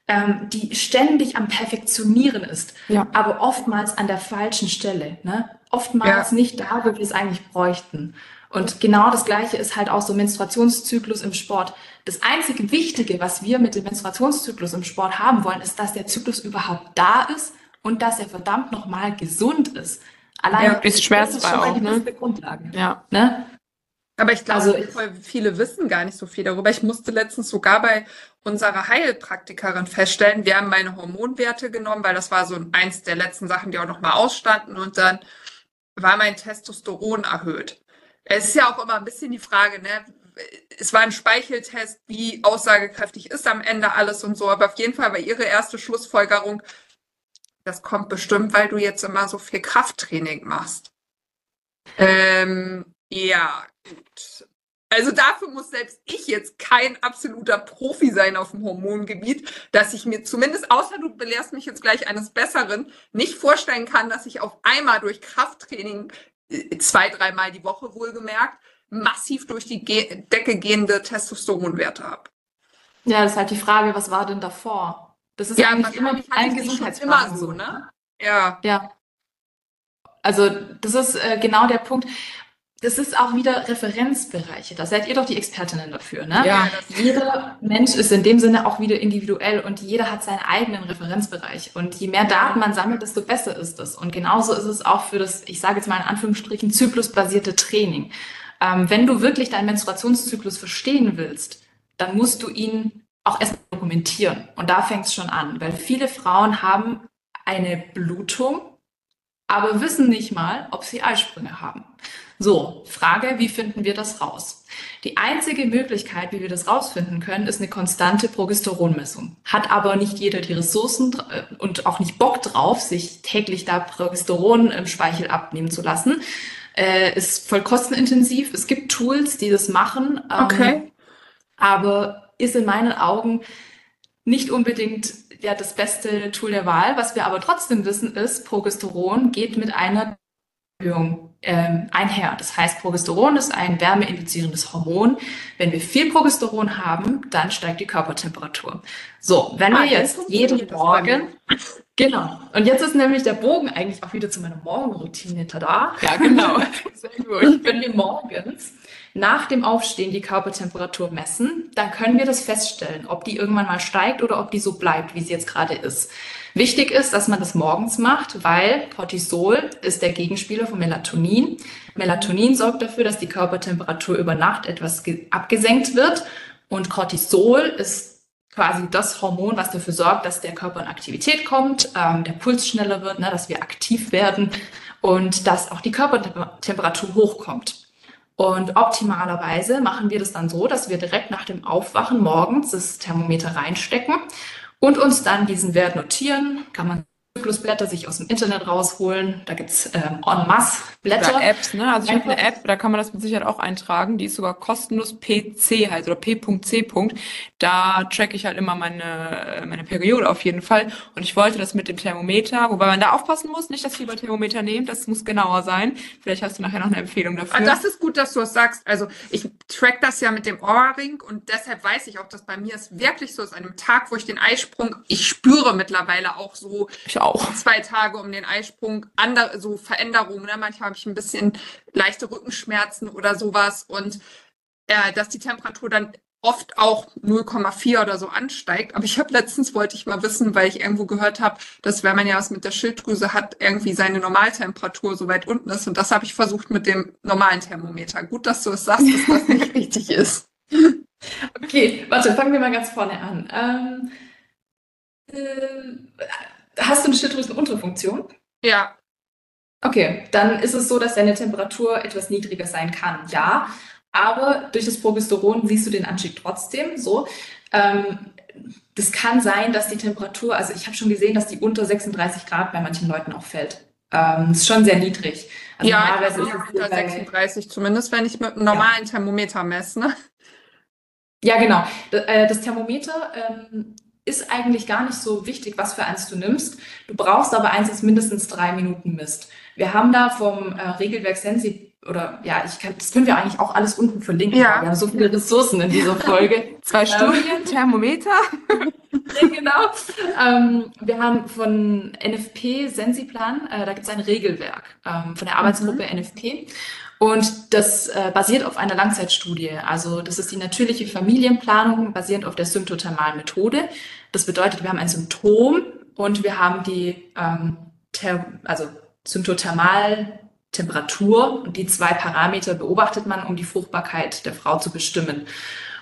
ähm, die ständig am Perfektionieren ist, ja. aber oftmals an der falschen Stelle. Ne? Oftmals ja. nicht da, wo wir es eigentlich bräuchten. Und genau das Gleiche ist halt auch so Menstruationszyklus im Sport. Das einzige Wichtige, was wir mit dem Menstruationszyklus im Sport haben wollen, ist, dass der Zyklus überhaupt da ist und dass er verdammt nochmal gesund ist. Allein ja, ist schmerzfrei auch, ne? Grundlage. Ja. Ne? Aber ich glaube, also, viele wissen gar nicht so viel darüber. Ich musste letztens sogar bei unserer Heilpraktikerin feststellen, wir haben meine Hormonwerte genommen, weil das war so eins der letzten Sachen, die auch nochmal ausstanden. Und dann war mein Testosteron erhöht. Es ist ja auch immer ein bisschen die Frage, ne? Es war ein Speicheltest, wie aussagekräftig ist am Ende alles und so. Aber auf jeden Fall war ihre erste Schlussfolgerung, das kommt bestimmt, weil du jetzt immer so viel Krafttraining machst. Ähm, ja, gut. Also dafür muss selbst ich jetzt kein absoluter Profi sein auf dem Hormongebiet, dass ich mir zumindest, außer du belehrst mich jetzt gleich eines Besseren, nicht vorstellen kann, dass ich auf einmal durch Krafttraining äh, zwei, dreimal die Woche wohlgemerkt massiv durch die Ge Decke gehende Testosteronwerte habe. Ja, das ist halt die Frage, was war denn davor? Das ist ja eigentlich immer mit allen Gesundheitsfragen so, ne? Ja. Ja. Also das ist äh, genau der Punkt das ist auch wieder Referenzbereiche. Da seid ihr doch die Expertinnen dafür, ne? Ja. Jeder Mensch ist in dem Sinne auch wieder individuell und jeder hat seinen eigenen Referenzbereich. Und je mehr Daten man sammelt, desto besser ist es. Und genauso ist es auch für das, ich sage jetzt mal in Anführungsstrichen, zyklusbasierte Training. Ähm, wenn du wirklich deinen Menstruationszyklus verstehen willst, dann musst du ihn auch erst dokumentieren. Und da fängt es schon an, weil viele Frauen haben eine Blutung, aber wissen nicht mal, ob sie Eisprünge haben. So, Frage, wie finden wir das raus? Die einzige Möglichkeit, wie wir das rausfinden können, ist eine konstante Progesteronmessung. Hat aber nicht jeder die Ressourcen äh, und auch nicht Bock drauf, sich täglich da Progesteron im Speichel abnehmen zu lassen. Äh, ist voll kostenintensiv. Es gibt Tools, die das machen. Ähm, okay. Aber ist in meinen Augen nicht unbedingt ja, das beste Tool der Wahl. Was wir aber trotzdem wissen, ist, Progesteron geht mit einer Erhöhung ähm, einher. Das heißt, Progesteron ist ein wärmeinduzierendes Hormon. Wenn wir viel Progesteron haben, dann steigt die Körpertemperatur. So, wenn ah, wir jetzt jeden Morgen, (laughs) genau. Und jetzt ist nämlich der Bogen eigentlich auch wieder zu meiner Morgenroutine da. Ja, genau. (laughs) Sehr gut. Wenn wir morgens nach dem Aufstehen die Körpertemperatur messen, dann können wir das feststellen, ob die irgendwann mal steigt oder ob die so bleibt, wie sie jetzt gerade ist. Wichtig ist, dass man das morgens macht, weil Cortisol ist der Gegenspieler von Melatonin. Melatonin sorgt dafür, dass die Körpertemperatur über Nacht etwas abgesenkt wird und Cortisol ist quasi das Hormon, was dafür sorgt, dass der Körper in Aktivität kommt, ähm, der Puls schneller wird, ne, dass wir aktiv werden und dass auch die Körpertemperatur hochkommt. Und optimalerweise machen wir das dann so, dass wir direkt nach dem Aufwachen morgens das Thermometer reinstecken und uns dann diesen Wert notieren. Kann man Zyklusblätter sich aus dem Internet rausholen. Da gibt's ähm, en masse Blätter. Oder Apps, ne? Also ich habe eine App, da kann man das mit Sicherheit auch eintragen. Die ist sogar kostenlos PC halt oder P.C. Da track ich halt immer meine, meine Periode auf jeden Fall. Und ich wollte das mit dem Thermometer, wobei man da aufpassen muss, nicht das Fieberthermometer nehmen, das muss genauer sein. Vielleicht hast du nachher noch eine Empfehlung dafür. Ah, das ist gut, dass du es sagst. Also ich track das ja mit dem Oura-Ring und deshalb weiß ich auch, dass bei mir es wirklich so ist, an einem Tag, wo ich den Eisprung, ich spüre mittlerweile auch so ich auch. zwei Tage um den Eisprung, andere, so Veränderungen. Ne? Manchmal habe ich ein bisschen leichte Rückenschmerzen oder sowas und äh, dass die Temperatur dann oft auch 0,4 oder so ansteigt. Aber ich habe letztens wollte ich mal wissen, weil ich irgendwo gehört habe, dass wenn man ja was mit der Schilddrüse hat, irgendwie seine Normaltemperatur so weit unten ist. Und das habe ich versucht mit dem normalen Thermometer. Gut, dass du es sagst, dass das nicht (laughs) richtig ist. Okay, warte, fangen wir mal ganz vorne an. Ähm, äh, hast du eine Schilddrüsenunterfunktion? Ja. Okay, dann ist es so, dass deine Temperatur etwas niedriger sein kann, ja. Aber durch das Progesteron siehst du den Anstieg trotzdem. So, ähm, das kann sein, dass die Temperatur, also ich habe schon gesehen, dass die unter 36 Grad bei manchen Leuten auch fällt. Ähm, das ist schon sehr niedrig. Also ja, es unter 36, zumindest wenn ich mit einem normalen ja. Thermometer messe. Ne? Ja, genau. Äh, das Thermometer ähm, ist eigentlich gar nicht so wichtig, was für eins du nimmst. Du brauchst aber eins, das mindestens drei Minuten misst. Wir haben da vom äh, Regelwerk Sensi oder ja, ich kann, das können wir eigentlich auch alles unten verlinken. Ja. Wir haben so viele Ressourcen in dieser (laughs) Folge. Zwei ähm, Studien, Thermometer. (laughs) genau. Ähm, wir haben von NFP Sensiplan, äh, da gibt es ein Regelwerk ähm, von der Arbeitsgruppe mhm. NFP. Und das äh, basiert auf einer Langzeitstudie. Also das ist die natürliche Familienplanung basierend auf der symptothermalen Methode. Das bedeutet, wir haben ein Symptom und wir haben die ähm, also symptothermal Temperatur. Und die zwei Parameter beobachtet man, um die Fruchtbarkeit der Frau zu bestimmen.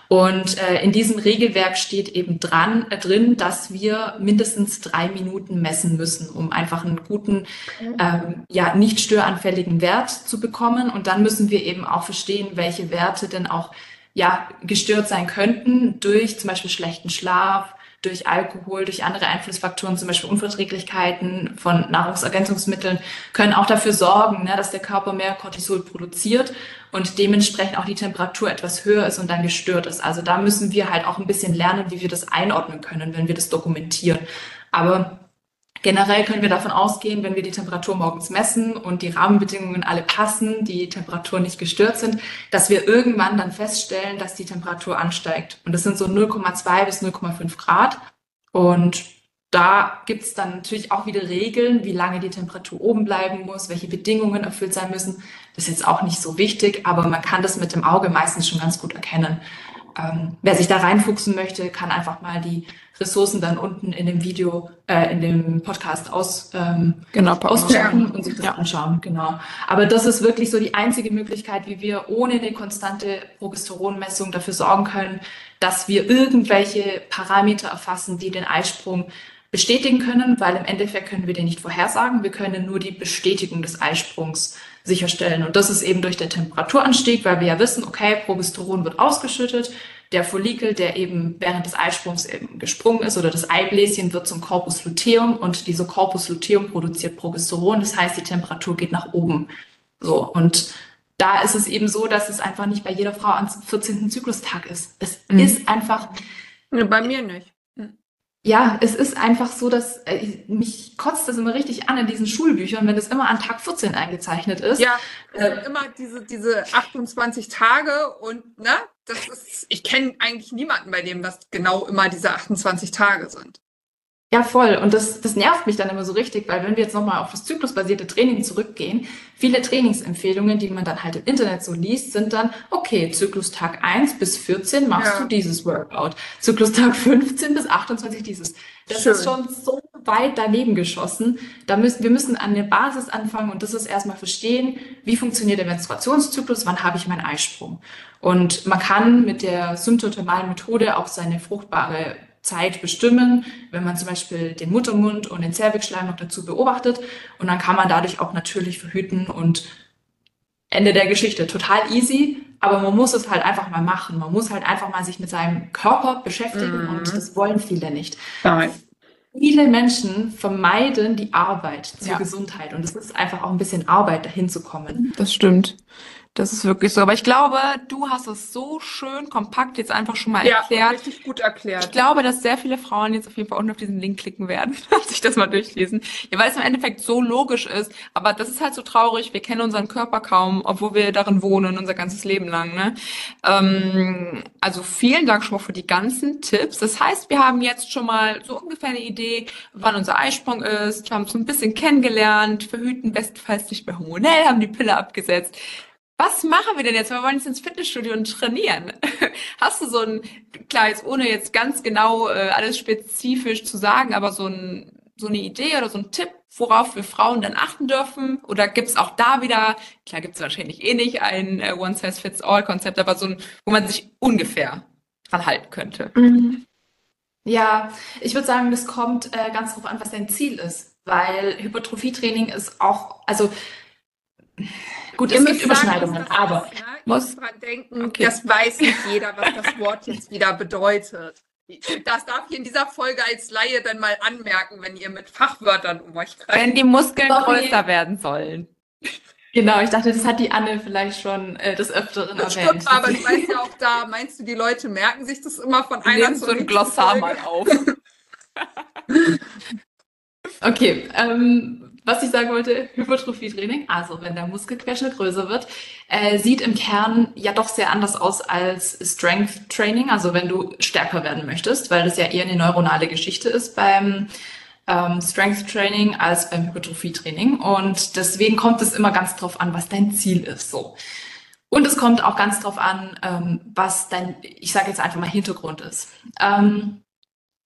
Und äh, in diesem Regelwerk steht eben dran, äh, drin, dass wir mindestens drei Minuten messen müssen, um einfach einen guten, ähm, ja, nicht störanfälligen Wert zu bekommen. Und dann müssen wir eben auch verstehen, welche Werte denn auch ja, gestört sein könnten durch zum Beispiel schlechten Schlaf, durch Alkohol, durch andere Einflussfaktoren, zum Beispiel Unverträglichkeiten von Nahrungsergänzungsmitteln, können auch dafür sorgen, ne, dass der Körper mehr Cortisol produziert und dementsprechend auch die Temperatur etwas höher ist und dann gestört ist. Also da müssen wir halt auch ein bisschen lernen, wie wir das einordnen können, wenn wir das dokumentieren. Aber Generell können wir davon ausgehen, wenn wir die Temperatur morgens messen und die Rahmenbedingungen alle passen, die Temperatur nicht gestört sind, dass wir irgendwann dann feststellen, dass die Temperatur ansteigt. Und das sind so 0,2 bis 0,5 Grad. Und da gibt es dann natürlich auch wieder Regeln, wie lange die Temperatur oben bleiben muss, welche Bedingungen erfüllt sein müssen. Das ist jetzt auch nicht so wichtig, aber man kann das mit dem Auge meistens schon ganz gut erkennen. Ähm, wer sich da reinfuchsen möchte, kann einfach mal die Ressourcen dann unten in dem Video, äh, in dem Podcast aus, ähm, genau, auschecken und sich das ja. anschauen. Genau. Aber das ist wirklich so die einzige Möglichkeit, wie wir ohne eine konstante Progesteronmessung dafür sorgen können, dass wir irgendwelche Parameter erfassen, die den Eisprung bestätigen können, weil im Endeffekt können wir den nicht vorhersagen. Wir können nur die Bestätigung des Eisprungs sicherstellen. Und das ist eben durch den Temperaturanstieg, weil wir ja wissen, okay, Progesteron wird ausgeschüttet. Der Follikel, der eben während des Eisprungs eben gesprungen ist oder das Eibläschen wird zum Corpus luteum und diese Corpus luteum produziert Progesteron. Das heißt, die Temperatur geht nach oben. So. Und da ist es eben so, dass es einfach nicht bei jeder Frau am 14. Zyklustag ist. Es mhm. ist einfach. Bei mir nicht ja, es ist einfach so, dass äh, mich kotzt das immer richtig an in diesen Schulbüchern, wenn das immer an Tag 14 eingezeichnet ist. Ja, äh, immer diese, diese 28 Tage und ne, das ist, ich kenne eigentlich niemanden, bei dem das genau immer diese 28 Tage sind. Ja, voll. Und das, das nervt mich dann immer so richtig, weil wenn wir jetzt nochmal auf das zyklusbasierte Training zurückgehen, viele Trainingsempfehlungen, die man dann halt im Internet so liest, sind dann, okay, Zyklustag 1 bis 14 machst ja. du dieses Workout. Zyklustag 15 bis 28 dieses. Das Schön. ist schon so weit daneben geschossen. Da müssen, wir müssen an der Basis anfangen und das ist erstmal verstehen, wie funktioniert der Menstruationszyklus, wann habe ich meinen Eisprung. Und man kann mit der symptothermalen Methode auch seine fruchtbare Zeit bestimmen, wenn man zum Beispiel den Muttermund und den Zervixschleim noch dazu beobachtet. Und dann kann man dadurch auch natürlich verhüten und Ende der Geschichte. Total easy, aber man muss es halt einfach mal machen. Man muss halt einfach mal sich mit seinem Körper beschäftigen mhm. und das wollen viele nicht. Nein. Viele Menschen vermeiden die Arbeit zur ja. Gesundheit und es ist einfach auch ein bisschen Arbeit, dahin zu kommen. Das stimmt. Das ist wirklich so. Aber ich glaube, du hast es so schön kompakt jetzt einfach schon mal ja, erklärt. richtig gut erklärt. Ich glaube, dass sehr viele Frauen jetzt auf jeden Fall unten auf diesen Link klicken werden, (laughs) sich das mal durchlesen. Ja, weil es im Endeffekt so logisch ist. Aber das ist halt so traurig. Wir kennen unseren Körper kaum, obwohl wir darin wohnen, unser ganzes Leben lang. Ne? Ähm, also vielen Dank schon mal für die ganzen Tipps. Das heißt, wir haben jetzt schon mal so ungefähr eine Idee, wann unser Eisprung ist. Wir haben es so ein bisschen kennengelernt, verhüten bestenfalls nicht mehr hormonell, haben die Pille abgesetzt was machen wir denn jetzt? Wir wollen jetzt ins Fitnessstudio und trainieren. (laughs) Hast du so ein, klar, jetzt ohne jetzt ganz genau äh, alles spezifisch zu sagen, aber so, ein, so eine Idee oder so ein Tipp, worauf wir Frauen dann achten dürfen? Oder gibt's auch da wieder, klar gibt's wahrscheinlich eh nicht ein äh, One-Size-Fits-All-Konzept, aber so ein, wo man sich ungefähr dran halten könnte. Mhm. Ja, ich würde sagen, das kommt äh, ganz darauf an, was dein Ziel ist. Weil Hypertrophietraining ist auch, also Gut, es gibt Überschneidungen, aber ist, ne? muss dran denken, okay. das weiß nicht jeder, was das Wort jetzt wieder bedeutet. Das darf ich in dieser Folge als Laie dann mal anmerken, wenn ihr mit Fachwörtern um euch greift. Wenn die Muskeln Sorry. größer werden sollen. Genau, ich dachte, das hat die Anne vielleicht schon äh, des Öfteren das erwähnt. Stimmt, aber ich weiß ja auch da, meinst du, die Leute merken sich das immer von einer Nehmen so ein Glossar mal auf. (laughs) okay, ähm, was ich sagen wollte, Hypertrophietraining, also wenn der Muskelquerschnitt größer wird, äh, sieht im Kern ja doch sehr anders aus als Strength Training, also wenn du stärker werden möchtest, weil das ja eher eine neuronale Geschichte ist beim ähm, Strength Training als beim Hypertrophietraining. Und deswegen kommt es immer ganz drauf an, was dein Ziel ist. So. Und es kommt auch ganz drauf an, ähm, was dein, ich sage jetzt einfach mal Hintergrund ist. Ähm,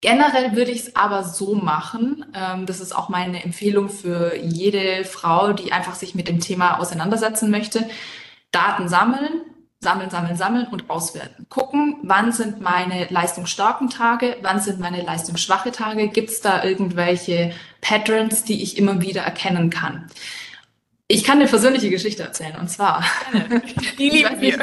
Generell würde ich es aber so machen. Ähm, das ist auch meine Empfehlung für jede Frau, die einfach sich mit dem Thema auseinandersetzen möchte. Daten sammeln, sammeln, sammeln, sammeln und auswerten. Gucken, wann sind meine leistungsstarken Tage, wann sind meine leistungsschwache Tage, gibt es da irgendwelche Patterns, die ich immer wieder erkennen kann. Ich kann eine persönliche Geschichte erzählen und zwar, die (laughs) lieben wir.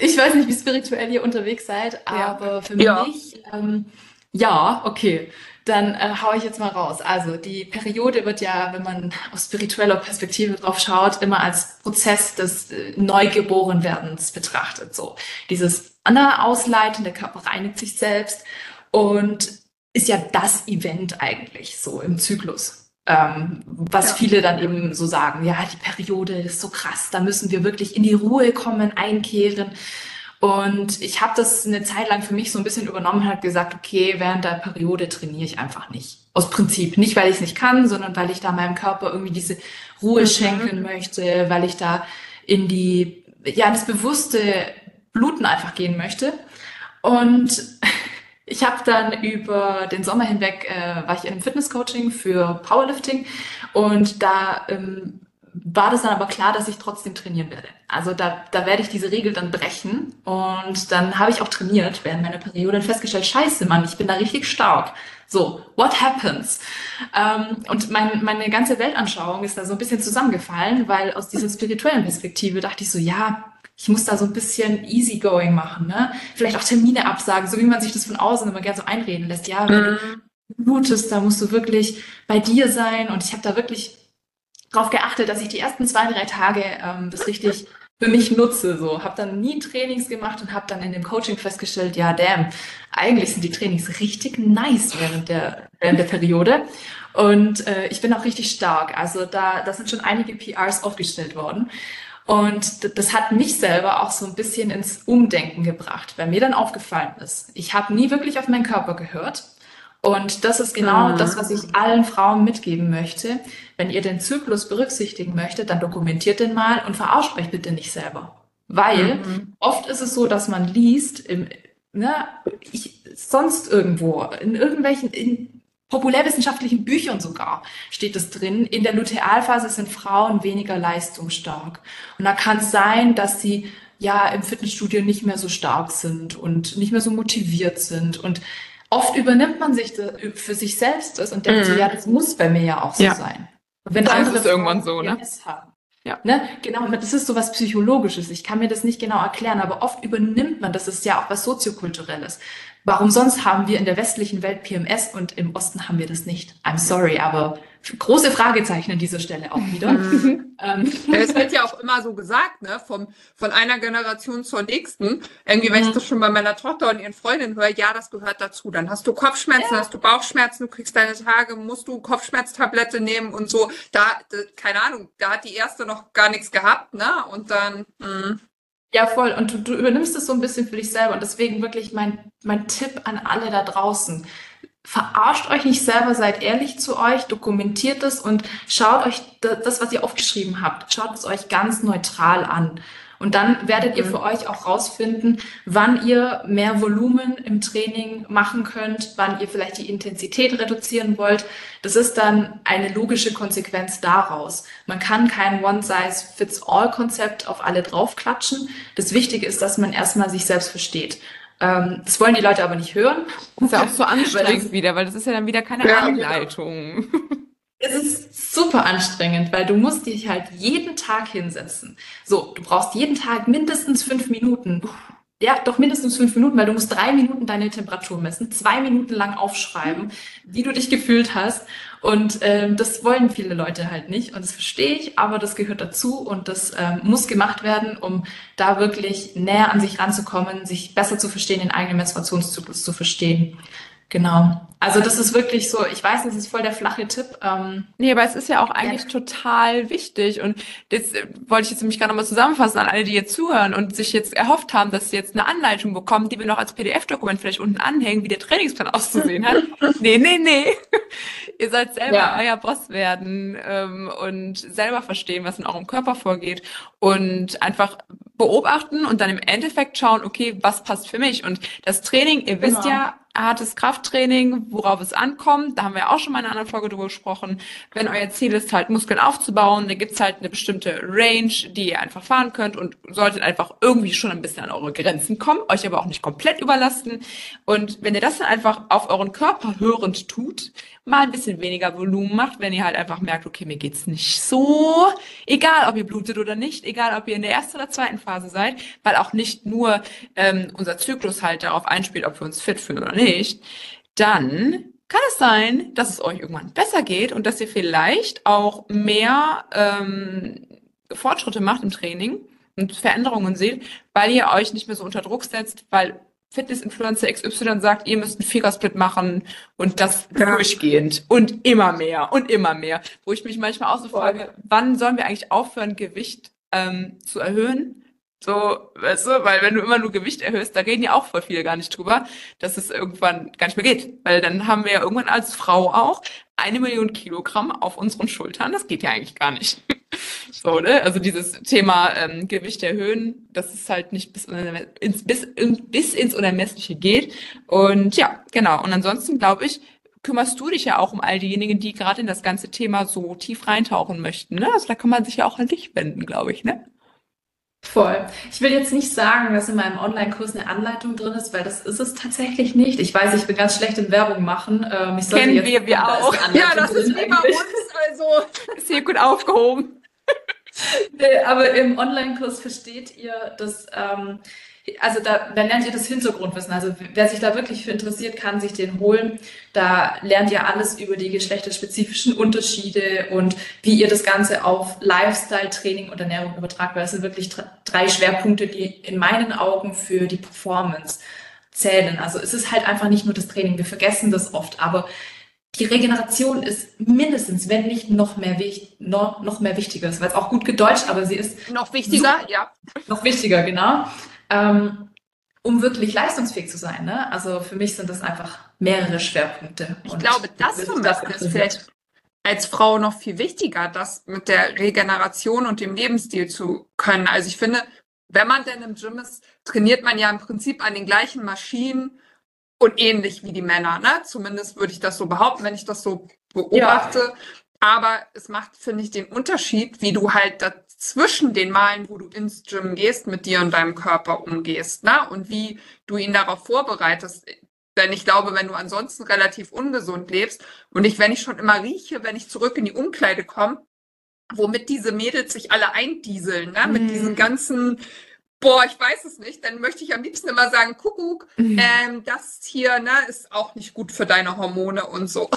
Ich weiß nicht, wie spirituell ihr unterwegs seid, aber ja. für ja. mich, ähm, ja, okay. Dann äh, hau ich jetzt mal raus. Also die Periode wird ja, wenn man aus spiritueller Perspektive drauf schaut, immer als Prozess des äh, Neugeborenwerdens betrachtet. So dieses Anna ausleiten, der Körper reinigt sich selbst und ist ja das Event eigentlich so im Zyklus. Ähm, was ja. viele dann eben so sagen, ja, die Periode ist so krass, da müssen wir wirklich in die Ruhe kommen, einkehren. Und ich habe das eine Zeit lang für mich so ein bisschen übernommen und habe gesagt, okay, während der Periode trainiere ich einfach nicht. Aus Prinzip. Nicht, weil ich es nicht kann, sondern weil ich da meinem Körper irgendwie diese Ruhe mhm. schenken möchte, weil ich da in die, ja, das bewusste Bluten einfach gehen möchte. Und ich habe dann über den Sommer hinweg, äh, war ich in einem Fitnesscoaching für Powerlifting und da ähm, war das dann aber klar, dass ich trotzdem trainieren werde. Also da, da werde ich diese Regel dann brechen und dann habe ich auch trainiert während meiner Periode und festgestellt, scheiße Mann, ich bin da richtig stark. So, what happens? Ähm, und mein, meine ganze Weltanschauung ist da so ein bisschen zusammengefallen, weil aus dieser spirituellen Perspektive dachte ich so, ja, ich muss da so ein bisschen easygoing machen, ne? Vielleicht auch Termine absagen, so wie man sich das von außen immer gerne so einreden lässt. Ja, wenn mhm. du blutest, da musst du wirklich bei dir sein. Und ich habe da wirklich darauf geachtet, dass ich die ersten zwei, drei Tage ähm, das richtig für mich nutze. So, habe dann nie Trainings gemacht und habe dann in dem Coaching festgestellt, ja, damn, eigentlich sind die Trainings richtig nice während der während der Periode. Und äh, ich bin auch richtig stark. Also da, da sind schon einige PRs aufgestellt worden. Und das hat mich selber auch so ein bisschen ins Umdenken gebracht, weil mir dann aufgefallen ist, ich habe nie wirklich auf meinen Körper gehört. Und das ist genau mhm. das, was ich allen Frauen mitgeben möchte. Wenn ihr den Zyklus berücksichtigen möchtet, dann dokumentiert den mal und verarscht euch bitte nicht selber. Weil mhm. oft ist es so, dass man liest, im, ne, ich, sonst irgendwo, in irgendwelchen, in populärwissenschaftlichen Büchern sogar steht es drin, in der Lutealphase sind Frauen weniger leistungsstark. Und da kann es sein, dass sie ja im Fitnessstudio nicht mehr so stark sind und nicht mehr so motiviert sind. Und oft übernimmt man sich das, für sich selbst das und denkt mhm. so, ja, das muss bei mir ja auch so ja. sein. Und wenn dann andere ist es irgendwann so, ne? Haben, ja. Ne? Genau, das ist so was Psychologisches. Ich kann mir das nicht genau erklären, aber oft übernimmt man, das ist ja auch was Soziokulturelles. Warum sonst haben wir in der westlichen Welt PMS und im Osten haben wir das nicht? I'm sorry, aber große Fragezeichen an dieser Stelle auch wieder. Mhm. ähm. (laughs) Es wird ja auch immer so gesagt, ne, vom, von einer Generation zur nächsten. Irgendwie, wenn mhm. ich das schon bei meiner Tochter und ihren Freundinnen höre, ja, das gehört dazu. Dann hast du Kopfschmerzen, ja. hast du Bauchschmerzen, du kriegst deine Tage, musst du Kopfschmerztablette nehmen und so. Da, da, keine Ahnung, da hat die erste noch gar nichts gehabt, ne? Und dann, mh. Ja, voll. Und du, du übernimmst es so ein bisschen für dich selber. Und deswegen wirklich mein, mein Tipp an alle da draußen. Verarscht euch nicht selber, seid ehrlich zu euch, dokumentiert es und schaut euch das, was ihr aufgeschrieben habt, schaut es euch ganz neutral an. Und dann werdet ihr mhm. für euch auch rausfinden, wann ihr mehr Volumen im Training machen könnt, wann ihr vielleicht die Intensität reduzieren wollt. Das ist dann eine logische Konsequenz daraus. Man kann kein One-Size-Fits-All-Konzept auf alle draufklatschen. Das Wichtige ist, dass man erstmal sich selbst versteht. Ähm, das wollen die Leute aber nicht hören. Das ist ja auch so (laughs) anstrengend wieder, weil das ist ja dann wieder keine ja, Anleitung. (laughs) Es ist super anstrengend, weil du musst dich halt jeden Tag hinsetzen. So, du brauchst jeden Tag mindestens fünf Minuten. Ja, doch mindestens fünf Minuten, weil du musst drei Minuten deine Temperatur messen, zwei Minuten lang aufschreiben, wie du dich gefühlt hast. Und ähm, das wollen viele Leute halt nicht. Und das verstehe ich, aber das gehört dazu und das ähm, muss gemacht werden, um da wirklich näher an sich ranzukommen, sich besser zu verstehen, den eigenen Menstruationszyklus zu verstehen. Genau. Also das ist wirklich so, ich weiß, das ist voll der flache Tipp. Ähm, nee, aber es ist ja auch eigentlich ja. total wichtig. Und das äh, wollte ich jetzt nämlich gerade nochmal zusammenfassen an alle, die jetzt zuhören und sich jetzt erhofft haben, dass sie jetzt eine Anleitung bekommen, die wir noch als PDF-Dokument vielleicht unten anhängen, wie der Trainingsplan (laughs) auszusehen hat. nee, nee, nee. (laughs) Ihr sollt selber ja. euer Boss werden ähm, und selber verstehen, was in eurem Körper vorgeht und einfach beobachten und dann im Endeffekt schauen, okay, was passt für mich? Und das Training, ihr wisst genau. ja, hartes Krafttraining, worauf es ankommt. Da haben wir auch schon mal in einer anderen Folge drüber gesprochen. Wenn euer Ziel ist, halt Muskeln aufzubauen, dann gibt's halt eine bestimmte Range, die ihr einfach fahren könnt und solltet einfach irgendwie schon ein bisschen an eure Grenzen kommen, euch aber auch nicht komplett überlasten. Und wenn ihr das dann einfach auf euren Körper hörend tut, mal ein bisschen weniger Volumen macht, wenn ihr halt einfach merkt, okay, mir geht's nicht so, egal ob ihr blutet oder nicht, egal ob ihr in der ersten oder zweiten Phase seid, weil auch nicht nur ähm, unser Zyklus halt darauf einspielt, ob wir uns fit fühlen oder nicht, dann kann es sein, dass es euch irgendwann besser geht und dass ihr vielleicht auch mehr ähm, Fortschritte macht im Training und Veränderungen seht, weil ihr euch nicht mehr so unter Druck setzt, weil Fitness-Influencer XY sagt, ihr müsst einen Figure-Split machen und das ja. durchgehend und immer mehr und immer mehr. Wo ich mich manchmal auch so frage, wann sollen wir eigentlich aufhören, Gewicht ähm, zu erhöhen? So, weißt du, weil wenn du immer nur Gewicht erhöhst, da reden ja auch voll viele gar nicht drüber, dass es irgendwann gar nicht mehr geht. Weil dann haben wir ja irgendwann als Frau auch eine Million Kilogramm auf unseren Schultern. Das geht ja eigentlich gar nicht. (laughs) so, ne? Also dieses Thema ähm, Gewicht erhöhen, dass es halt nicht bis, ins, bis, bis ins Unermessliche geht. Und ja, genau. Und ansonsten glaube ich, kümmerst du dich ja auch um all diejenigen, die gerade in das ganze Thema so tief reintauchen möchten. Ne? Also da kann man sich ja auch an dich wenden, glaube ich, ne? Voll. Ich will jetzt nicht sagen, dass in meinem Online-Kurs eine Anleitung drin ist, weil das ist es tatsächlich nicht. Ich weiß, ich bin ganz schlecht in Werbung machen. Ähm, Kennen wir, wir auch. Ja, das ist wie bei uns. Also ist hier gut aufgehoben. (laughs) nee, aber im Online-Kurs versteht ihr, dass ähm, also da, da lernt ihr das Hintergrundwissen. Also wer sich da wirklich für interessiert, kann sich den holen. Da lernt ihr alles über die geschlechterspezifischen Unterschiede und wie ihr das Ganze auf Lifestyle, Training und Ernährung übertragt. Weil das sind wirklich drei Schwerpunkte, die in meinen Augen für die Performance zählen. Also es ist halt einfach nicht nur das Training. Wir vergessen das oft, aber die Regeneration ist mindestens, wenn nicht noch mehr, noch, noch mehr wichtiger. Es war jetzt auch gut gedeutscht, aber sie ist noch wichtiger, so, ja. Noch wichtiger, genau ähm, um wirklich leistungsfähig zu sein. Ne? Also für mich sind das einfach mehrere Schwerpunkte. Ich glaube, das Beispiel ist vielleicht als Frau noch viel wichtiger, das mit der Regeneration und dem Lebensstil zu können. Also ich finde, wenn man denn im Gym ist, trainiert man ja im Prinzip an den gleichen Maschinen und ähnlich wie die Männer. Ne? Zumindest würde ich das so behaupten, wenn ich das so beobachte. Ja. Aber es macht, finde ich, den Unterschied, wie du halt dazwischen den Malen, wo du ins Gym gehst, mit dir und deinem Körper umgehst, ne? Und wie du ihn darauf vorbereitest. Denn ich glaube, wenn du ansonsten relativ ungesund lebst und ich, wenn ich schon immer rieche, wenn ich zurück in die Umkleide komme, womit diese Mädels sich alle eindieseln, ne? mit diesen mhm. ganzen Boah, ich weiß es nicht. Dann möchte ich am liebsten immer sagen, Kuckuck, mhm. ähm, das hier ne, ist auch nicht gut für deine Hormone und so.